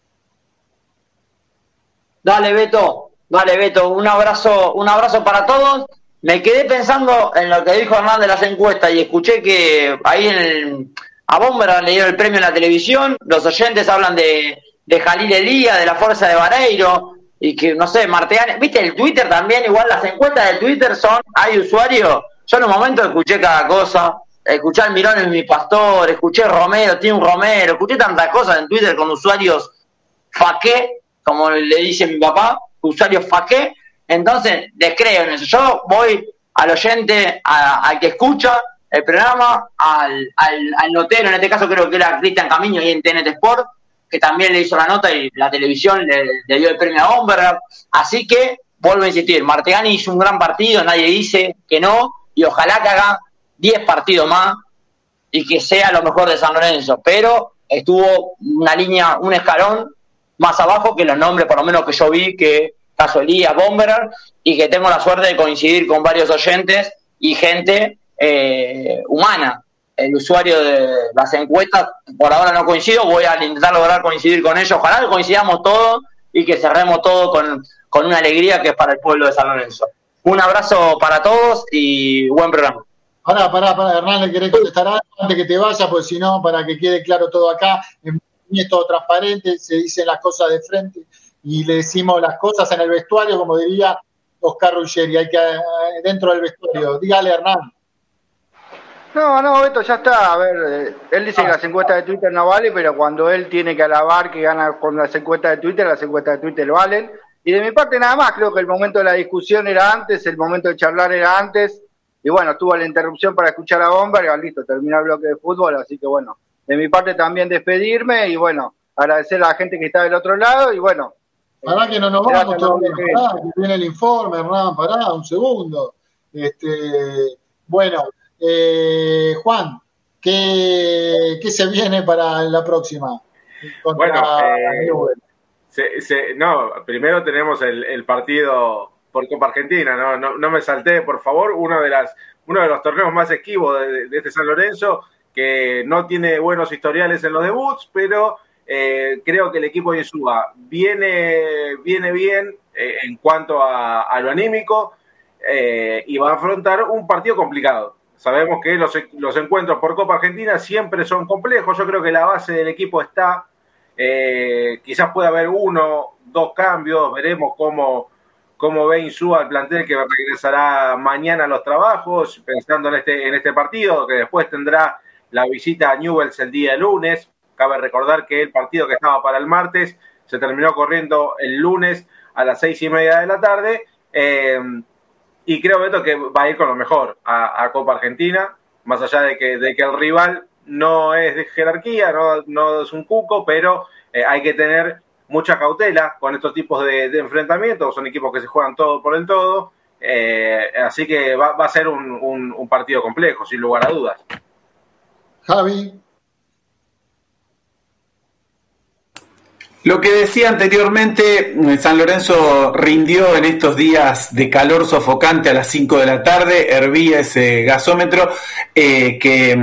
Dale, Beto, dale, Beto, un abrazo, un abrazo para todos. Me quedé pensando en lo que dijo Hernán de las encuestas y escuché que ahí en el, a Bomber le dieron el premio en la televisión, los oyentes hablan de, de Jalil Elía, de la fuerza de Vareiro, y que, no sé, Marteane, viste, el Twitter también, igual las encuestas del Twitter son, hay usuarios, yo en un momento escuché cada cosa, escuché al Mirón en mi pastor, escuché Romero, Tim Romero, escuché tantas cosas en Twitter con usuarios faqué, como le dice mi papá, usuarios faqué, entonces les creo en eso. Yo voy al oyente, al que escucha el programa, al, al, notero, en este caso creo que era Cristian Camino y en TNT Sport, que también le hizo la nota y la televisión le, dio el premio a Bomberger. Así que, vuelvo a insistir, Martegani hizo un gran partido, nadie dice que no, y ojalá que haga 10 partidos más y que sea lo mejor de San Lorenzo. Pero estuvo una línea, un escalón más abajo que los nombres, por lo menos que yo vi, que caso Elías, Bomberer, y que tengo la suerte de coincidir con varios oyentes y gente eh, humana, el usuario de las encuestas, por ahora no coincido, voy a intentar lograr coincidir con ellos, ojalá coincidamos todos y que cerremos todo con, con una alegría que es para el pueblo de San Lorenzo. Un abrazo para todos y buen programa. Pará, pará, pará, Hernán, le querés contestar antes que te vayas, pues si no, para que quede claro todo acá, es todo transparente, se dicen las cosas de frente y le decimos las cosas en el vestuario, como diría Oscar Ruggeri, hay que eh, dentro del vestuario. Dígale, Hernán. No, no, esto ya está. A ver, eh, él dice que las encuestas de Twitter no valen, pero cuando él tiene que alabar que gana con las encuestas de Twitter, las encuestas de Twitter valen. Y de mi parte nada más, creo que el momento de la discusión era antes, el momento de charlar era antes. Y bueno, tuvo la interrupción para escuchar a Bomberg, listo, terminó el bloque de fútbol, así que bueno, de mi parte también despedirme y bueno, agradecer a la gente que está del otro lado y bueno. Pará que no nos vamos todavía, pará, que viene el informe, Hernán, pará, un segundo. Este, bueno, eh, Juan, ¿qué, ¿qué, se viene para la próxima? bueno, eh, se, se, no, primero tenemos el, el partido por Copa Argentina, no, no, no, me salté, por favor, uno de, las, uno de los torneos más esquivos de, de este San Lorenzo, que no tiene buenos historiales en los debuts, pero eh, creo que el equipo de Insúa viene, viene bien eh, en cuanto a, lo anímico eh, y va a afrontar un partido complicado. Sabemos que los, los, encuentros por Copa Argentina siempre son complejos. Yo creo que la base del equipo está. quizás pueda haber uno, dos cambios. Veremos cómo, cómo ve Insúa el plantel que regresará mañana a los trabajos, pensando en este, en este partido, que después tendrá la visita a Newells el día lunes. Cabe recordar que el partido que estaba para el martes se terminó corriendo el lunes a las seis y media de la tarde. Eh, y creo, Beto, que va a ir con lo mejor a, Copa Argentina, más allá de que, el rival no es de jerarquía, no, es un cuco, pero eh, hay que tener mucha cautela con estos tipos de, enfrentamientos. Son equipos que se juegan todo por el todo. Eh, así que va, va a ser un, partido complejo, sin lugar a dudas. Javi. Lo que decía anteriormente, San Lorenzo rindió en estos días de calor sofocante a las 5 de la tarde, hervía ese gasómetro eh, que,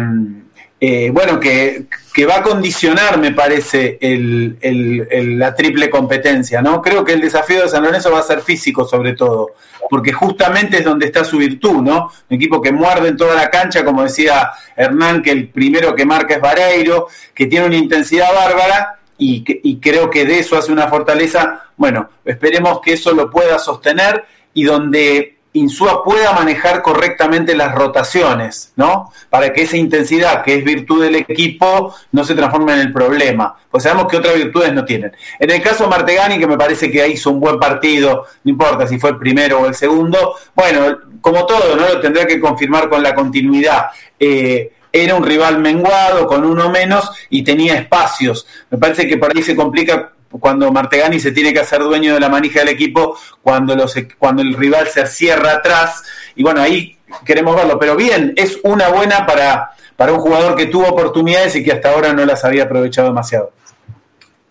eh, bueno, que, va a condicionar, me parece, la triple competencia, ¿no? Creo que el desafío de San Lorenzo va a ser físico sobre todo, porque justamente es donde está su virtud, ¿no? Un equipo que muerde en toda la cancha, como decía Hernán, que el primero que marca es Vareiro, que tiene una intensidad bárbara y, creo que de eso hace una fortaleza. Bueno, esperemos que eso lo pueda sostener y donde Insúa pueda manejar correctamente las rotaciones, ¿no? Para que esa intensidad, que es virtud del equipo, no se transforme en el problema. Pues sabemos que otras virtudes no tienen. En el caso de Martegani, que me parece que hizo un buen partido, no importa si fue el primero o el segundo, bueno, como todo, ¿no? Lo tendrá que confirmar con la continuidad. Eh, era un rival menguado, con uno menos, y tenía espacios. Me parece que por ahí se complica cuando Martegani se tiene que hacer dueño de la manija del equipo, cuando, los, cuando el rival se cierra atrás, y bueno, ahí queremos verlo. Pero bien, es una buena para, para un jugador que tuvo oportunidades y que hasta ahora no las había aprovechado demasiado.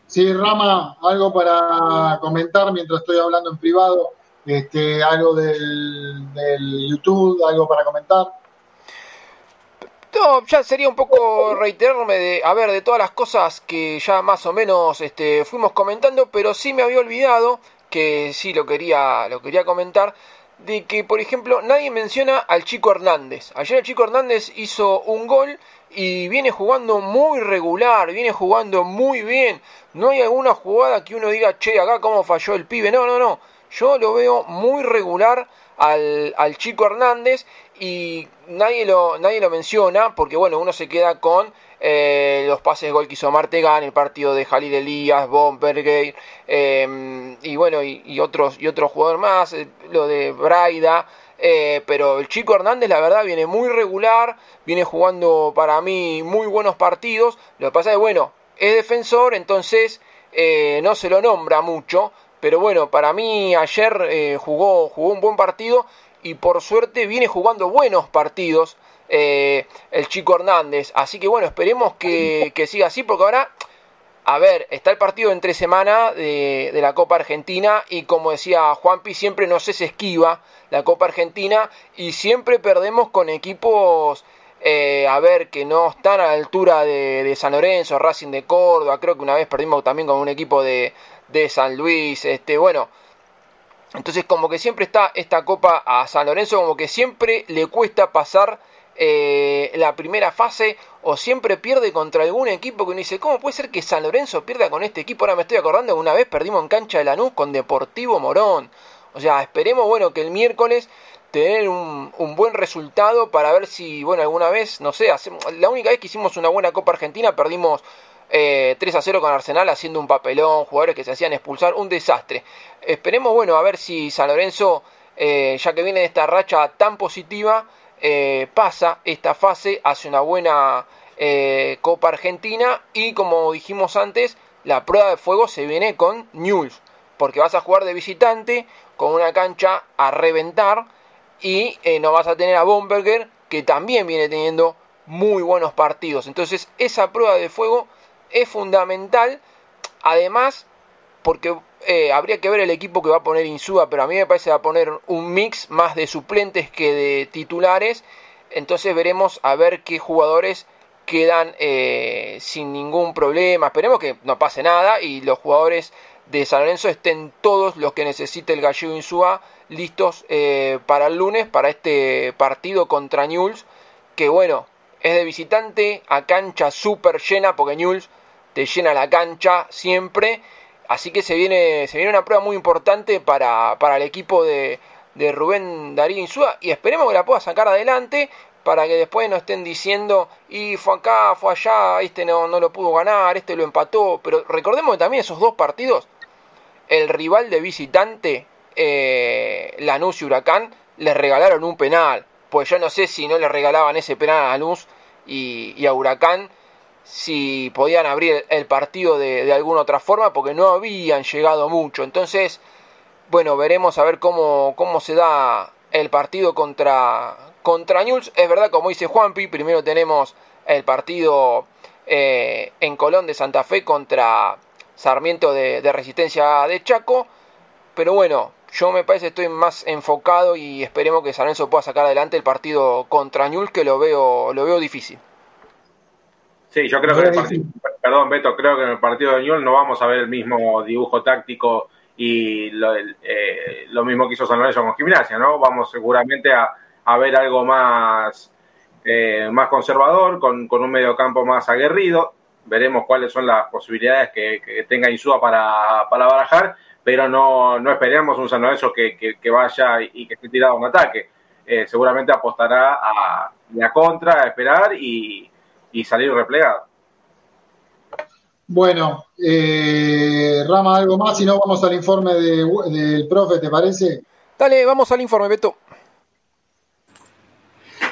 Sí, Rama, algo para comentar mientras estoy hablando en privado, este, algo del, del YouTube, algo para comentar. No, ya sería un poco reiterarme de, a ver, de todas las cosas que ya más o menos este, fuimos comentando, pero sí me había olvidado, que sí lo quería, lo quería comentar, de que, por ejemplo, nadie menciona al Chico Hernández. Ayer el Chico Hernández hizo un gol y viene jugando muy regular, viene jugando muy bien. No hay alguna jugada que uno diga, che, acá cómo falló el pibe. No, no, no. Yo lo veo muy regular al, al Chico Hernández y nadie lo, nadie lo menciona porque bueno, uno se queda con eh, los pases gol que hizo Martegan, el partido de Jalil Elías, Bombergate eh, y bueno, y, otros y otros jugadores más, eh, lo de Braida, eh, pero el chico Hernández la verdad viene muy regular, viene jugando para mí muy buenos partidos, lo que pasa es bueno, es defensor, entonces eh, no se lo nombra mucho, pero bueno, para mí ayer eh, jugó, jugó un buen partido y por suerte viene jugando buenos partidos eh, el chico Hernández. Así que bueno, esperemos que, que, siga así porque ahora, a ver, está el partido entre semana de, de la Copa Argentina y como decía Juanpi, siempre no se esquiva la Copa Argentina y siempre perdemos con equipos eh, a ver que no están a la altura de, San Lorenzo, Racing de Córdoba, creo que una vez perdimos también con un equipo de, de San Luis, este, bueno, entonces como que siempre está esta copa a San Lorenzo, como que siempre le cuesta pasar eh, la primera fase o siempre pierde contra algún equipo que uno dice, ¿cómo puede ser que San Lorenzo pierda con este equipo? Ahora me estoy acordando que una vez perdimos en cancha de Lanús con Deportivo Morón. O sea, esperemos, bueno, que el miércoles tener un, buen resultado para ver si, bueno, alguna vez, no sé, la única vez que hicimos una buena Copa Argentina perdimos 3 eh, a 0 con Arsenal haciendo un papelón, jugadores que se hacían expulsar, un desastre. Esperemos, bueno, a ver si San Lorenzo, eh, ya que viene de esta racha tan positiva, eh, pasa esta fase, hace una buena Copa Argentina y como dijimos antes, la prueba de fuego se viene con News, porque vas a jugar de visitante con una cancha a reventar y eh, no vas a tener a Bomberger que también viene teniendo muy buenos partidos. Entonces esa prueba de fuego es fundamental. Además, porque eh, habría que ver el equipo que va a poner Insúa, pero a mí me parece que va a poner un mix más de suplentes que de titulares. Entonces veremos a ver qué jugadores quedan eh, sin ningún problema. Esperemos que no pase nada y los jugadores de San Lorenzo estén todos los que necesite el gallego Insúa listos eh, para el lunes, para este partido contra Newell's, que bueno, es de visitante a cancha súper llena, porque Newell's te llena la cancha siempre, así que se viene, se viene una prueba muy importante para, para el equipo de, de Rubén Darío Insúa, y esperemos que la pueda sacar adelante, para que después no estén diciendo, y fue acá, fue allá, este no, no lo pudo ganar, este lo empató, pero recordemos que también esos dos partidos, el rival de visitante eh, Lanús y Huracán les regalaron un penal. Pues yo no sé si no le regalaban ese penal a Lanús y, a Huracán, si podían abrir el partido de, alguna otra forma, porque no habían llegado mucho. Entonces, bueno, veremos a ver cómo, cómo se da el partido contra, contra News. Es verdad, como dice Juanpi, primero tenemos el partido eh, en Colón de Santa Fe contra Sarmiento de, de Resistencia de Chaco. Pero bueno, yo me parece estoy más enfocado y esperemos que San Lorenzo pueda sacar adelante el partido contra Ñul, que lo veo, lo veo difícil. Sí, yo creo que en el partido, perdón Beto, creo que en el partido de Ñul no vamos a ver el mismo dibujo táctico y lo, eh, mismo que hizo San Lorenzo con Gimnasia, ¿no? Vamos seguramente a, ver algo más, eh, más conservador, con, con un mediocampo más aguerrido. Veremos cuáles son las posibilidades que, tenga Insúa para, para barajar pero no, no esperemos un San Lorenzo que, que, vaya y que esté tirado a un ataque. Eh, seguramente apostará a la contra, a esperar y, salir replegado. Bueno, eh, Rama, algo más, si no vamos al informe del profe, ¿te parece? Dale, vamos al informe, Beto.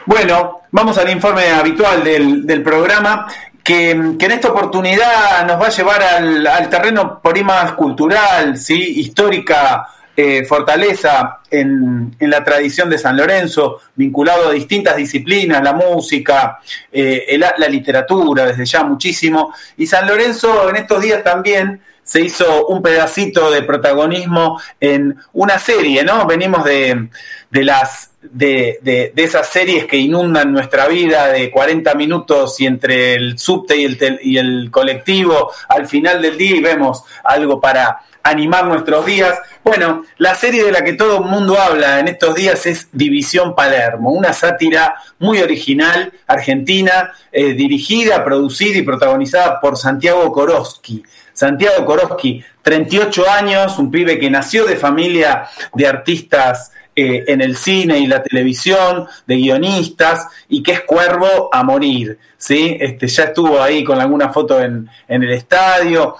Bueno, vamos al informe habitual del, del programa que, en esta oportunidad nos va a llevar al, terreno por ahí más cultural, ¿sí? histórica eh, fortaleza en, la tradición de San Lorenzo, vinculado a distintas disciplinas, la música, eh, la literatura, desde ya muchísimo. Y San Lorenzo en estos días también se hizo un pedacito de protagonismo en una serie, ¿no? Venimos de, de las de, esas series que inundan nuestra vida de 40 minutos y entre el subte y el, y el colectivo al final del día y vemos algo para animar nuestros días. Bueno, la serie de la que todo el mundo habla en estos días es División Palermo, una sátira muy original, argentina, eh, dirigida, producida y protagonizada por Santiago Koroski. Santiago Koroski, 38 años, un pibe que nació de familia de artistas eh, en el cine y la televisión, de guionistas, y que es cuervo a morir. ¿sí? Este, ya estuvo ahí con alguna foto en, en el estadio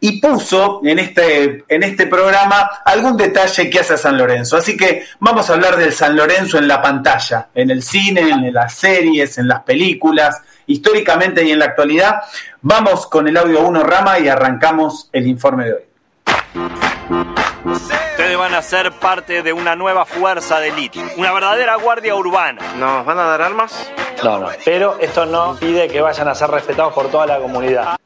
y puso en este, en este programa algún detalle que hace a San Lorenzo. Así que vamos a hablar del San Lorenzo en la pantalla, en el cine, en las series, en las películas, históricamente y en la actualidad. Vamos con el audio 1 Rama y arrancamos el informe de hoy. Ustedes van a ser parte de una nueva fuerza de élite, una verdadera guardia urbana. ¿Nos van a dar armas? No, no, pero esto no pide que vayan a ser respetados por toda la comunidad.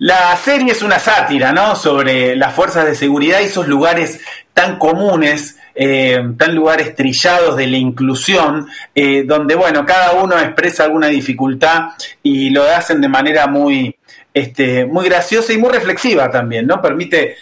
La serie es una sátira, ¿no? Sobre las fuerzas de seguridad y esos lugares tan comunes eh, tan lugares trillados de la inclusión, eh, donde, bueno, cada uno expresa alguna dificultad y lo hacen de manera muy, este, muy graciosa y muy reflexiva también, ¿no? Permite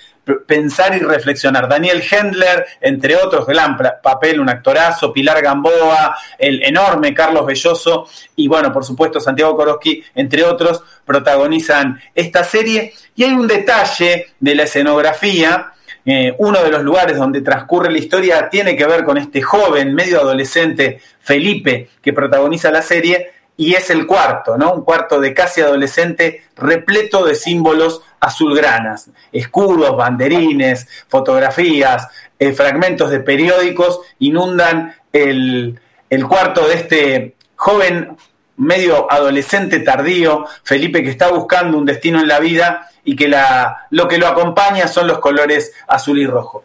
pensar y reflexionar. Daniel Hendler, entre otros, gran papel, un actorazo, Pilar Gamboa, el enorme Carlos Belloso y bueno, por supuesto Santiago Koroski, entre otros, protagonizan esta serie. Y hay un detalle de la escenografía, eh, uno de los lugares donde transcurre la historia tiene que ver con este joven, medio adolescente, Felipe, que protagoniza la serie, y es el cuarto, ¿no? Un cuarto de casi adolescente repleto de símbolos azulgranas, escudos, banderines, fotografías, eh, fragmentos de periódicos inundan el, el cuarto de este joven medio adolescente tardío, Felipe, que está buscando un destino en la vida y que la, lo que lo acompaña son los colores azul y rojo.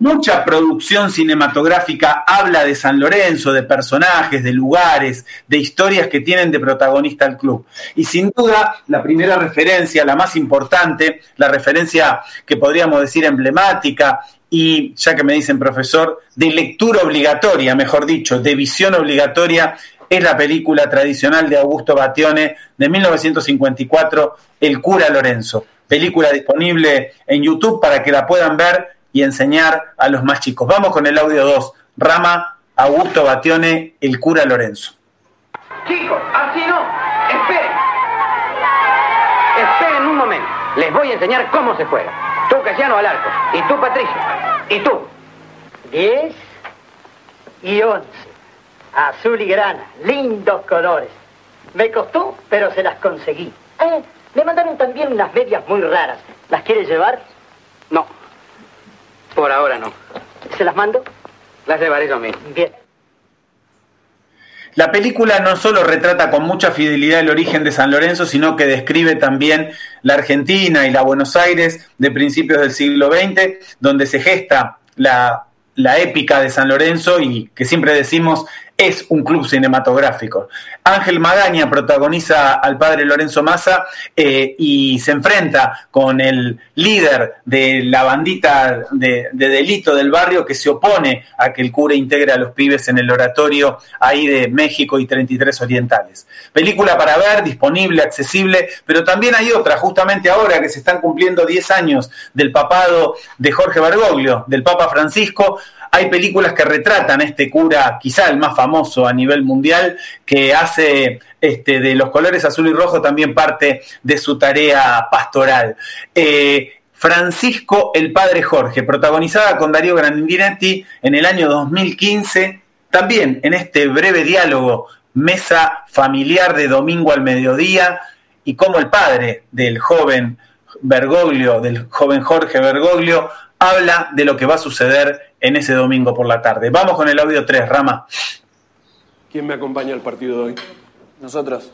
Mucha producción cinematográfica habla de San Lorenzo, de personajes, de lugares, de historias que tienen de protagonista el club. Y sin duda, la primera referencia, la más importante, la referencia que podríamos decir emblemática y, ya que me dicen profesor, de lectura obligatoria, mejor dicho, de visión obligatoria, es la película tradicional de Augusto Batione de 1954, El cura Lorenzo. Película disponible en YouTube para que la puedan ver y enseñar a los más chicos. Vamos con el audio 2. Rama, Augusto Batione, el cura Lorenzo. Chicos, así no. Esperen. Esperen un momento. Les voy a enseñar cómo se juega. Tú, Casiano, al arco. Y tú, Patricio. Y tú. Diez y once. Azul y grana. Lindos colores. Me costó, pero se las conseguí. Eh, me mandaron también unas medias muy raras. ¿Las quieres llevar? No. Por ahora no. ¿Se las mando? Las llevaré yo mismo. Bien. La película no solo retrata con mucha fidelidad el origen de San Lorenzo, sino que describe también la Argentina y la Buenos Aires de principios del siglo XX, donde se gesta la, la épica de San Lorenzo y que siempre decimos es un club cinematográfico. Ángel Magaña protagoniza al padre Lorenzo Massa eh, y se enfrenta con el líder de la bandita de, delito del barrio que se opone a que el cura integre a los pibes en el oratorio ahí de México y 33 Orientales. Película para ver, disponible, accesible, pero también hay otra, justamente ahora que se están cumpliendo 10 años del papado de Jorge Bergoglio, del Papa Francisco, hay películas que retratan a este cura, quizá el más famoso a nivel mundial, que hace este, de los colores azul y rojo también parte de su tarea pastoral. Eh, Francisco el Padre Jorge, protagonizada con Darío Grandinetti en el año 2015, también en este breve diálogo, mesa familiar de domingo al mediodía, y como el padre del joven Bergoglio, del joven Jorge Bergoglio, habla de lo que va a suceder en ese domingo por la tarde. Vamos con el audio 3, Rama. ¿Quién me acompaña al partido de hoy? Nosotros.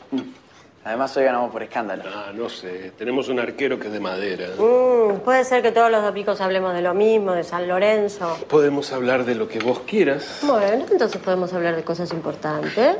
Además, hoy ganamos por escándalo. Ah, no sé. Tenemos un arquero que es de madera. Mm, puede ser que todos los domingos hablemos de lo mismo, de San Lorenzo. Podemos hablar de lo que vos quieras. Bueno, entonces podemos hablar de cosas importantes.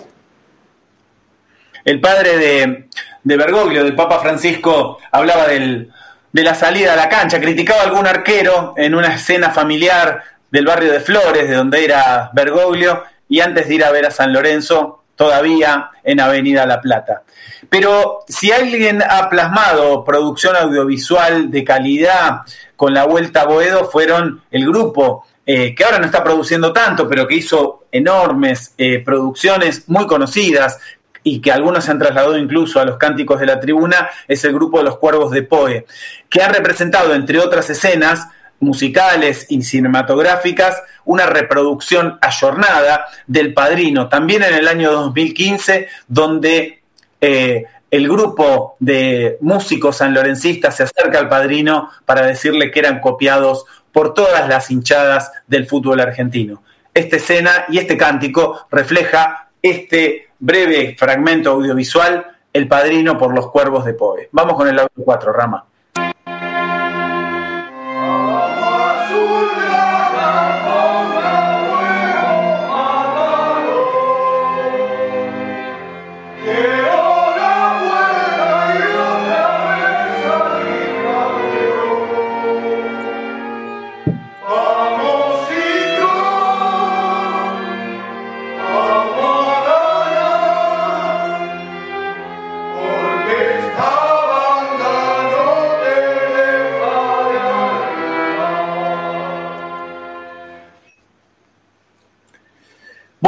El padre de, de Bergoglio, del Papa Francisco, hablaba del, de la salida a la cancha, criticaba a algún arquero en una escena familiar del barrio de Flores, de donde era Bergoglio, y antes de ir a ver a San Lorenzo, todavía en Avenida La Plata. Pero si alguien ha plasmado producción audiovisual de calidad con la Vuelta a Boedo, fueron el grupo eh, que ahora no está produciendo tanto, pero que hizo enormes eh, producciones muy conocidas, y que algunos se han trasladado incluso a los cánticos de la tribuna, es el grupo de los Cuervos de Poe, que han representado, entre otras escenas, musicales y cinematográficas, una reproducción ayornada del Padrino, también en el año 2015, donde eh, el grupo de músicos sanlorencistas se acerca al Padrino para decirle que eran copiados por todas las hinchadas del fútbol argentino. Esta escena y este cántico refleja este breve fragmento audiovisual, El Padrino por los Cuervos de Poe. Vamos con el audio 4, Rama.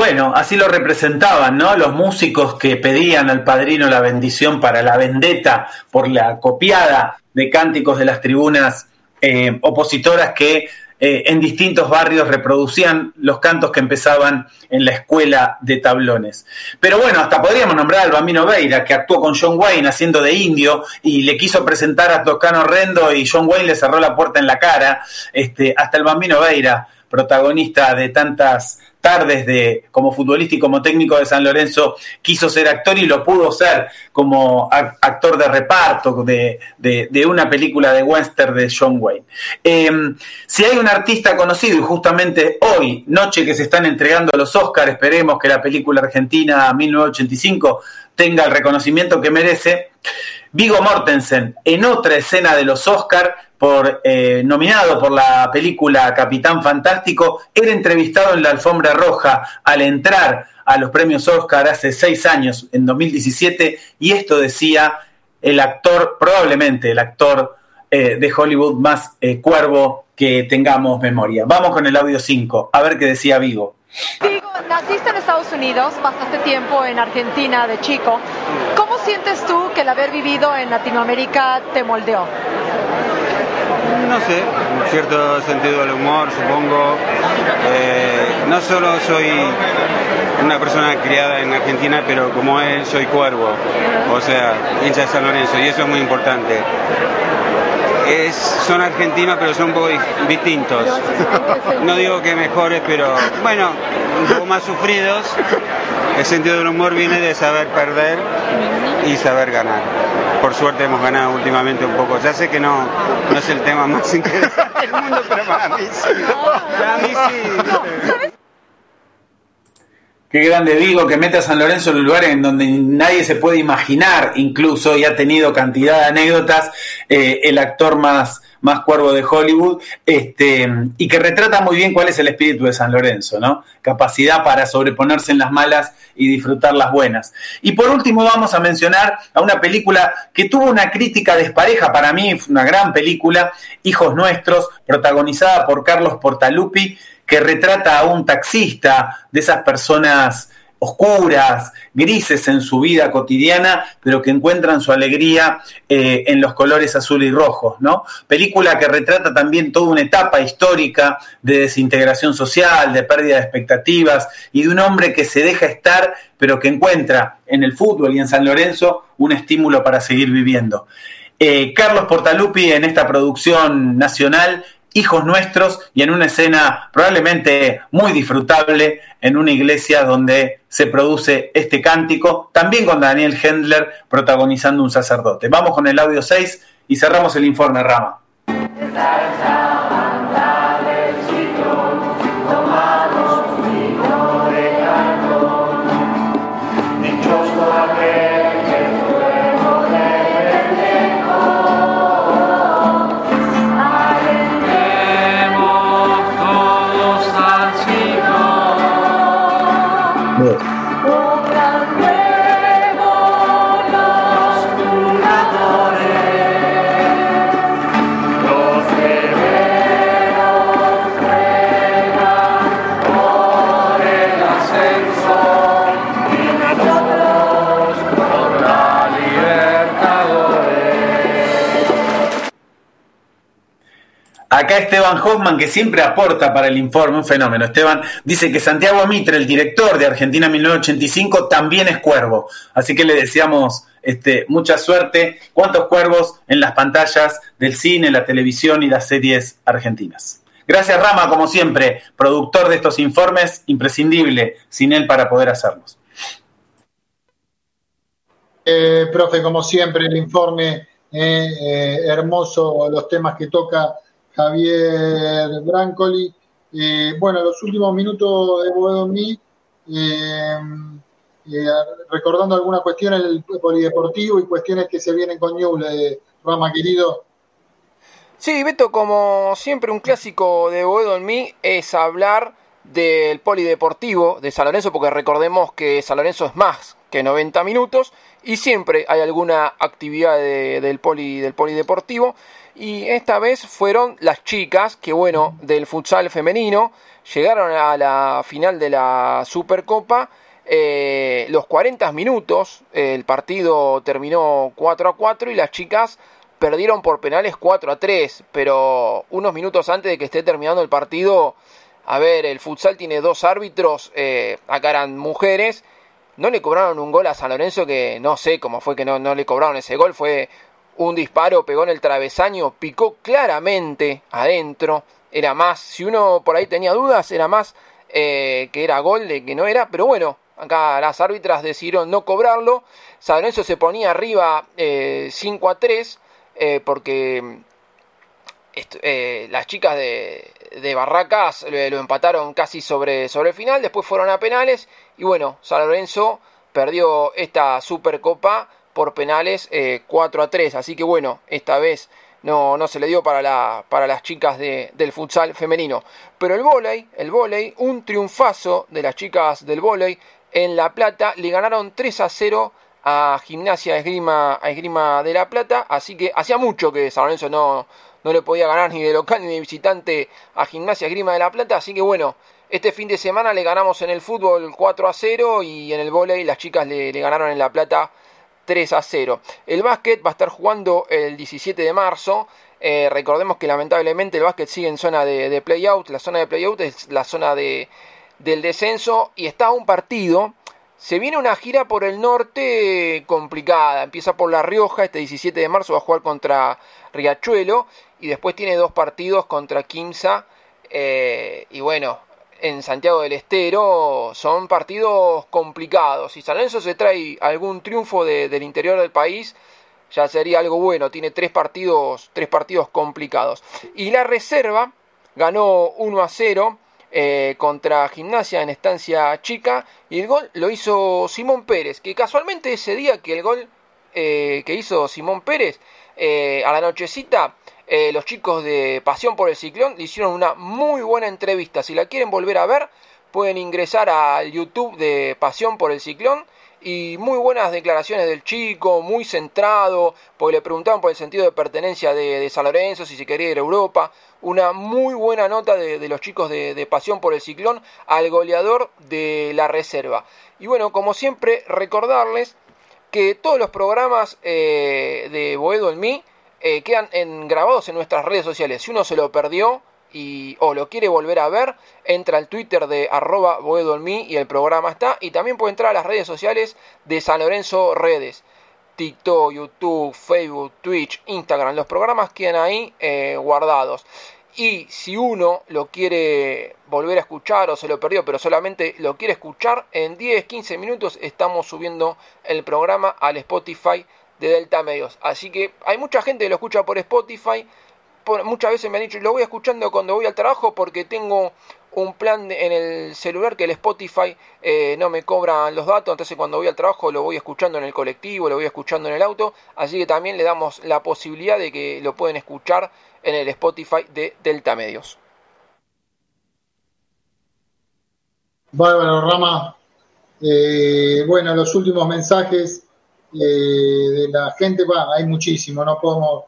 Bueno, así lo representaban, ¿no? Los músicos que pedían al padrino la bendición para la vendetta por la copiada de cánticos de las tribunas eh, opositoras que eh, en distintos barrios reproducían los cantos que empezaban en la escuela de tablones. Pero bueno, hasta podríamos nombrar al Bambino Veira, que actuó con John Wayne haciendo de indio y le quiso presentar a Toscano Rendo y John Wayne le cerró la puerta en la cara. Este, hasta el Bambino Veira, protagonista de tantas tardes de, como futbolista y como técnico de San Lorenzo, quiso ser actor y lo pudo ser como actor de reparto de, de, una película de western de John Wayne. Em, si hay un artista conocido, y justamente hoy, noche que se están entregando los Oscars, esperemos que la película argentina 1985 tenga el reconocimiento que merece, Vigo Mortensen, en otra escena de los Oscars, por, eh, nominado por la película Capitán Fantástico, era entrevistado en la alfombra roja al entrar a los premios Oscar hace seis años, en 2017, y esto decía el actor, probablemente el actor eh, de Hollywood más eh, cuervo que tengamos memoria. Vamos con el audio 5, a ver qué decía Vigo. Vigo, naciste en Estados Unidos, pasaste tiempo en Argentina de chico. ¿Cómo sientes tú que el haber vivido en Latinoamérica te moldeó? No sé, un cierto sentido del humor, supongo. Eh, no solo soy una persona criada en Argentina, pero como él soy cuervo, o sea, hincha de San Lorenzo, y eso es muy importante. Es, son argentinos, pero son un poco distintos. No digo que mejores, pero bueno, un poco más sufridos. El sentido del humor viene de saber perder y saber ganar. Por suerte hemos ganado últimamente un poco. Ya sé que no, no es el tema más interesante del mundo, pero para mí sí. Para mí sí. Qué grande digo que mete a San Lorenzo en un lugar en donde nadie se puede imaginar, incluso, y ha tenido cantidad de anécdotas, eh, el actor más, más cuervo de Hollywood, este, y que retrata muy bien cuál es el espíritu de San Lorenzo, ¿no? Capacidad para sobreponerse en las malas y disfrutar las buenas. Y por último vamos a mencionar a una película que tuvo una crítica despareja, para mí una gran película, Hijos Nuestros, protagonizada por Carlos Portalupi, que retrata a un taxista, de esas personas oscuras, grises en su vida cotidiana, pero que encuentran su alegría eh, en los colores azul y rojo, ¿no? Película que retrata también toda una etapa histórica de desintegración social, de pérdida de expectativas y de un hombre que se deja estar, pero que encuentra en el fútbol y en San Lorenzo un estímulo para seguir viviendo. Eh, Carlos Portalupi en esta producción nacional hijos nuestros y en una escena probablemente muy disfrutable en una iglesia donde se produce este cántico, también con Daniel Hendler protagonizando un sacerdote. Vamos con el audio 6 y cerramos el informe Rama. Acá Esteban Hoffman, que siempre aporta para el informe, un fenómeno. Esteban dice que Santiago Mitre, el director de Argentina 1985, también es cuervo. Así que le deseamos este, mucha suerte. ¿Cuántos cuervos en las pantallas del cine, la televisión y las series argentinas? Gracias Rama, como siempre, productor de estos informes, imprescindible sin él para poder hacerlos. Eh, profe, como siempre, el informe eh, eh, hermoso, los temas que toca Javier Brancoli. Eh, bueno, los últimos minutos de Boedo eh, eh, recordando algunas cuestiones del polideportivo y cuestiones que se vienen con Ñuble, Rama querido. Sí, Beto, como siempre un clásico de Boedo en es hablar del polideportivo de San porque recordemos que San es más que 90 minutos y siempre hay alguna actividad del, poli, del polideportivo y esta vez fueron las chicas que bueno del futsal femenino llegaron a la final de la Supercopa. Eh, los 40 minutos el partido terminó 4 a 4 y las chicas perdieron por penales 4 a 3 pero unos minutos antes de que esté terminando el partido a ver el futsal tiene dos árbitros eh, acá eran mujeres. No le cobraron un gol a San Lorenzo que no sé cómo fue que no, no le cobraron ese gol. Fue un disparo, pegó en el travesaño, picó claramente adentro. Era más, si uno por ahí tenía dudas, era más eh, que era gol de que no era. Pero bueno, acá las árbitras decidieron no cobrarlo. San Lorenzo se ponía arriba eh, 5 a 3 eh, porque eh, las chicas de, Barracas lo, empataron casi sobre, sobre el final, después fueron a penales y bueno, San Lorenzo perdió esta Supercopa por penales 4 eh, a 3, así que bueno, esta vez no, no se le dio para, la, para las chicas de, del futsal femenino. Pero el vóley, el vóley, un triunfazo de las chicas del vóley en La Plata, le ganaron 3 a 0 a Gimnasia Esgrima, Esgrima de La Plata, así que hacía mucho que San Lorenzo no, no le podía ganar ni de local ni de visitante a Gimnasia Grima de la Plata, así que bueno, este fin de semana le ganamos en el fútbol 4 a 0 y en el vóley las chicas le, ganaron en La Plata 3 a 0. El básquet va a estar jugando el 17 de marzo. Eh, recordemos que lamentablemente el básquet sigue en zona de, de play-out. La zona de play-out es la zona de, del descenso y está un partido. Se viene una gira por el norte complicada. Empieza por La Rioja, este 17 de marzo va a jugar contra Riachuelo y después tiene dos partidos contra Quimsa eh, y bueno, en Santiago del Estero son partidos complicados. Si San Lorenzo se trae algún triunfo del interior del país, ya sería algo bueno. Tiene tres partidos, tres partidos complicados. Y la reserva ganó 1 a 0 eh, contra Gimnasia en estancia chica y el gol lo hizo Simón Pérez, que casualmente ese día que el gol eh, que hizo Simón Pérez a la nochecita eh, los chicos de Pasión por el Ciclón hicieron una muy buena entrevista. Si la quieren volver a ver, pueden ingresar al YouTube de Pasión por el Ciclón. Y muy buenas declaraciones del chico, muy centrado, porque le preguntaban por el sentido de pertenencia de, San Lorenzo, si se quería ir a Europa. Una muy buena nota de, los chicos de, Pasión por el Ciclón al goleador de la reserva. Y bueno, como siempre, recordarles que todos los programas eh, de Boedo en mí eh, quedan grabados en nuestras redes sociales. Si uno se lo perdió y, o lo quiere volver a ver, entra al Twitter de arroba boedolmi y el programa está. Y también puede entrar a las redes sociales de San Lorenzo Redes. TikTok, YouTube, Facebook, Twitch, Instagram. Los programas quedan ahí eh, guardados. Y si uno lo quiere volver a escuchar o se lo perdió, pero solamente lo quiere escuchar, en 10-15 minutos estamos subiendo el programa al Spotify de Delta Medios. Así que hay mucha gente que lo escucha por Spotify. muchas veces me han dicho, lo voy escuchando cuando voy al trabajo porque tengo un plan en el celular que el Spotify eh, no me cobra los datos, entonces cuando voy al trabajo lo voy escuchando en el colectivo, lo voy escuchando en el auto, así que también le damos la posibilidad de que lo pueden escuchar en el Spotify de Delta Medios. Bárbaro, Rama. Eh, bueno, los últimos mensajes eh, de la gente, bueno, hay muchísimo, no podemos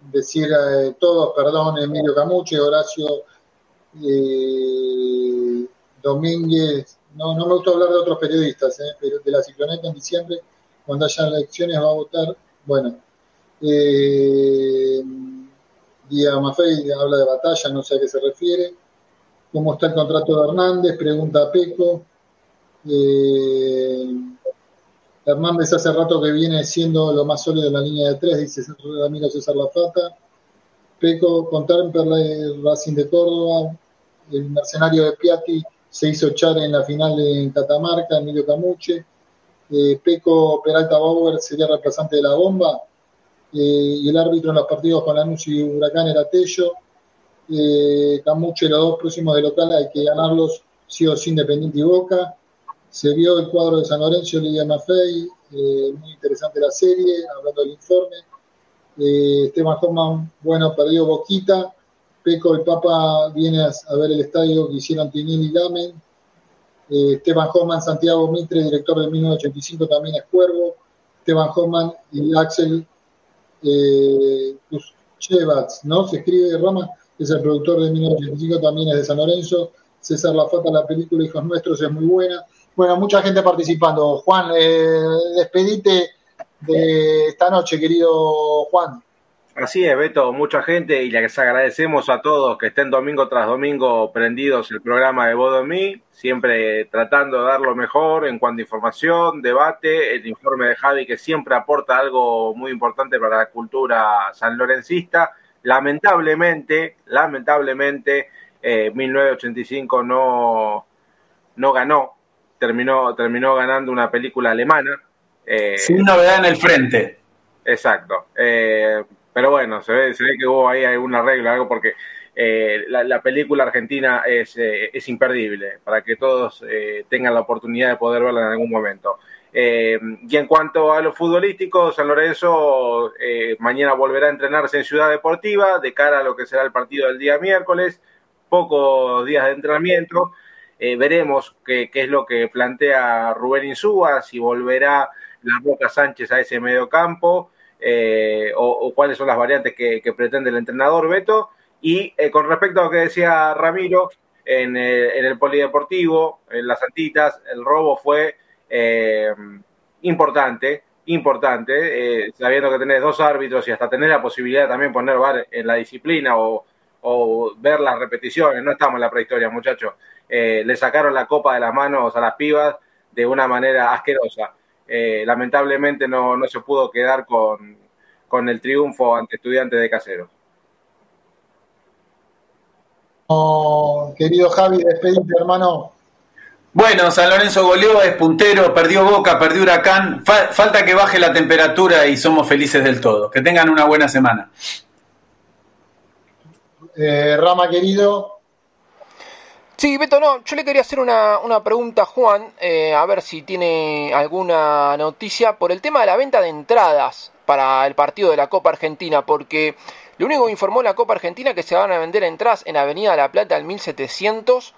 decir eh, todos, perdón, Emilio Camuche, Horacio eh, Domínguez, no, no me gusta hablar de otros periodistas, pero de la cicloneta en diciembre, cuando haya elecciones va a votar, bueno, eh, Día Mafei habla de batalla, no sé a qué se refiere. ¿Cómo está el contrato de Hernández? Pregunta Peco. Eh, Hernández hace rato que viene siendo lo más sólido en la línea de tres, dice Ramiro César Lafata. Peco con Temperley, Racing de Córdoba. El mercenario de Piatti se hizo echar en la final en Catamarca, Emilio Camuche. Eh, Peco Peralta Bauer sería reemplazante de la bomba. Eh, y el árbitro en los partidos con Lanús y Huracán era Tello. Eh, Camuche, los dos próximos de local hay que ganarlos sí o sí Independiente y Boca. Se vio el cuadro de San Lorenzo, Lidia Maffei, eh, muy interesante la serie, hablando del informe. Eh, Esteban Hoffman, bueno, perdió Boquita. Peco, el Papa, viene a, ver el estadio que hicieron Tinini y Lamen. Eh, Esteban Hoffman, Santiago Mitre, director de 1985, también es Cuervo. Esteban Hoffman y Axel eh, ¿no? Se escribe Rama, es el productor de 1985, también es de San Lorenzo. César Lafata, la película Hijos Nuestros es muy buena. Bueno, mucha gente participando. Juan, eh, despedite de esta noche, querido Juan. Así es, Beto, mucha gente y les agradecemos a todos que estén domingo tras domingo prendidos el programa de Bodo Mí, siempre tratando de dar lo mejor en cuanto a información, debate, el informe de Javi que siempre aporta algo muy importante para la cultura sanlorencista. Lamentablemente, lamentablemente, 1985 eh, no, no ganó, terminó, terminó ganando una película alemana. Eh, Sin novedad en el frente. Exacto. Eh, pero bueno, se ve, se ve que hubo ahí algún arreglo, algo porque eh, la, película argentina es, eh, es imperdible para que todos eh, tengan la oportunidad de poder verla en algún momento. y en cuanto a lo futbolístico, San Lorenzo mañana volverá a entrenarse en Ciudad Deportiva de cara a lo que será el partido del día miércoles, pocos días de entrenamiento. Veremos qué, qué, es lo que plantea Rubén Insúa, si volverá la Roca Sánchez a ese medio campo eh, o, cuáles son las variantes que, pretende el entrenador Beto. Y eh, con respecto a lo que decía Ramiro, en, eh, el polideportivo, en las Antitas, el robo fue importante, importante, sabiendo que tenés dos árbitros y hasta tener la posibilidad de también poner VAR en la disciplina o, o ver las repeticiones, no estamos en la prehistoria, muchachos. le sacaron la copa de las manos a las pibas de una manera asquerosa. Eh, lamentablemente no, no, se pudo quedar con, con el triunfo ante estudiantes de Casero. Oh, querido Javi, despedite, hermano. Bueno, San Lorenzo goleó, es puntero, perdió Boca, perdió Huracán. falta que baje la temperatura y somos felices del todo. Que tengan una buena semana. Eh, Rama, querido. Sí, Beto, no, yo le quería hacer una, pregunta a Juan, eh, a ver si tiene alguna noticia por el tema de la venta de entradas para el partido de la Copa Argentina, porque lo único que informó la Copa Argentina que se van a vender entradas en Avenida La Plata al 1700,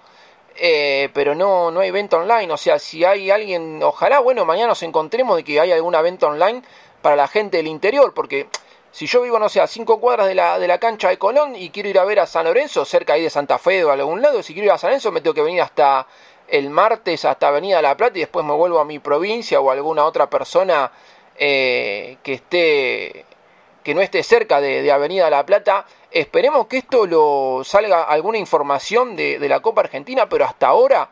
eh, pero no, no hay venta online, o sea, si hay alguien, ojalá, bueno, mañana nos encontremos de que hay alguna venta online para la gente del interior, porque si yo vivo, no sé, a cinco cuadras de la, de la cancha de Colón y quiero ir a ver a San Lorenzo, cerca ahí de Santa Fe o a algún lado, si quiero ir a San Lorenzo me tengo que venir hasta el martes, hasta Avenida La Plata y después me vuelvo a mi provincia o a alguna otra persona eh, que esté que no esté cerca de, Avenida La Plata. Esperemos que esto lo salga alguna información de, de la Copa Argentina, pero hasta ahora,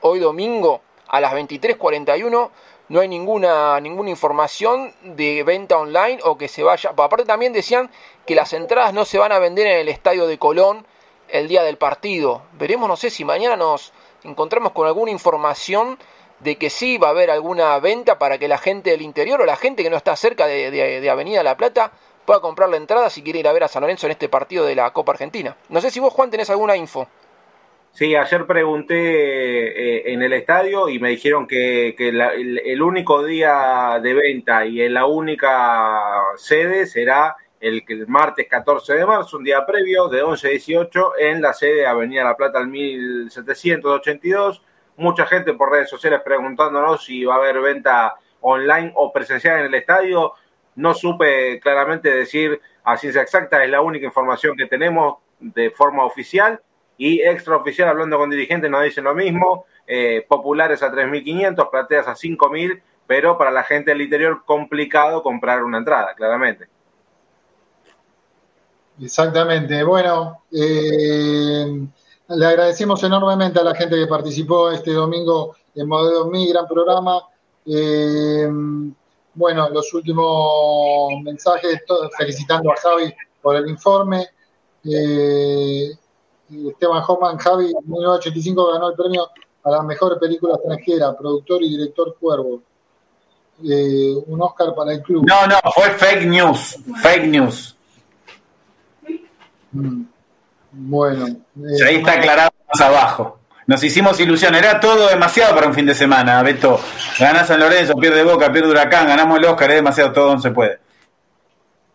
hoy domingo a las 23.41, no hay ninguna, ninguna información de venta online o que se vaya. Aparte también decían que las entradas no se van a vender en el estadio de Colón el día del partido. Veremos, no sé si mañana nos encontramos con alguna información de que sí va a haber alguna venta para que la gente del interior o la gente que no está cerca de, de Avenida La Plata pueda comprar la entrada si quiere ir a ver a San Lorenzo en este partido de la Copa Argentina. No sé si vos, Juan, tenés alguna info. Sí, ayer pregunté eh, en el estadio y me dijeron que, el, único día de venta y en la única sede será el, el, martes 14 de marzo, un día previo de 11 a 18 en la sede Avenida La Plata al 1782. Mucha gente por redes sociales preguntándonos si va a haber venta online o presencial en el estadio. No supe claramente decir a ciencia exacta, es la única información que tenemos de forma oficial y extraoficial, hablando con dirigentes, nos dicen lo mismo, eh, populares a 3.500, plateas a 5.000, pero para la gente del interior complicado comprar una entrada, claramente. Exactamente. Bueno, eh, le agradecemos enormemente a la gente que participó este domingo en Modelo Mi, gran programa. Eh, bueno, los últimos mensajes, felicitando a Javi por el informe. Esteban Hoffman, Javi, en 1985 ganó el premio a la mejor película extranjera, productor y director Cuervo. Eh, un Oscar para el club. No, no, fue fake news, fake news. Mm. Bueno. Eh, ahí está aclarado más abajo. Nos hicimos ilusión, era todo demasiado para un fin de semana, Beto. Gana San Lorenzo, pierde Boca, pierde Huracán, ganamos el Oscar, es demasiado, todo no se puede.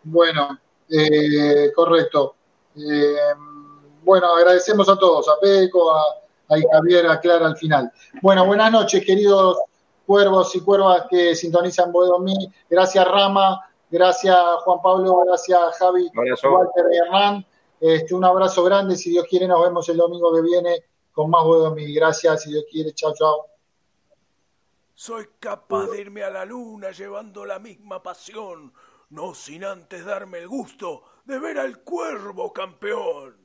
Bueno, eh, correcto. Eh, bueno, agradecemos a todos, a Peco, a, Javier aclara al final. Bueno, buenas noches, queridos cuervos y cuervas que sintonizan Bodomí. Gracias, Rama. Gracias, Juan Pablo. Gracias, Javi. Walter y Hernán. Este, un abrazo grande. Si Dios quiere, nos vemos el domingo que viene con más Bodomí. Gracias, si Dios quiere. Chao, chao. Soy capaz de irme a la luna llevando la misma pasión, no sin antes darme el gusto de ver al cuervo campeón.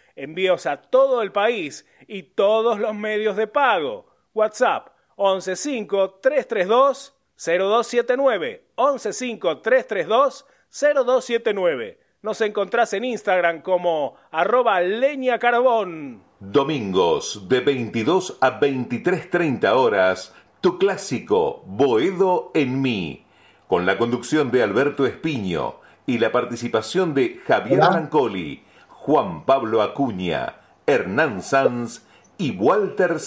Envíos a todo el país y todos los medios de pago. WhatsApp 115-332-0279. 115-332-0279. Nos encontrás en Instagram como arroba leña carbón. Domingos de 22 a 23.30 horas tu clásico Boedo en mí, con la conducción de Alberto Espiño y la participación de Javier Rancoli, Juan Pablo Acuña, Hernán Sanz y Walter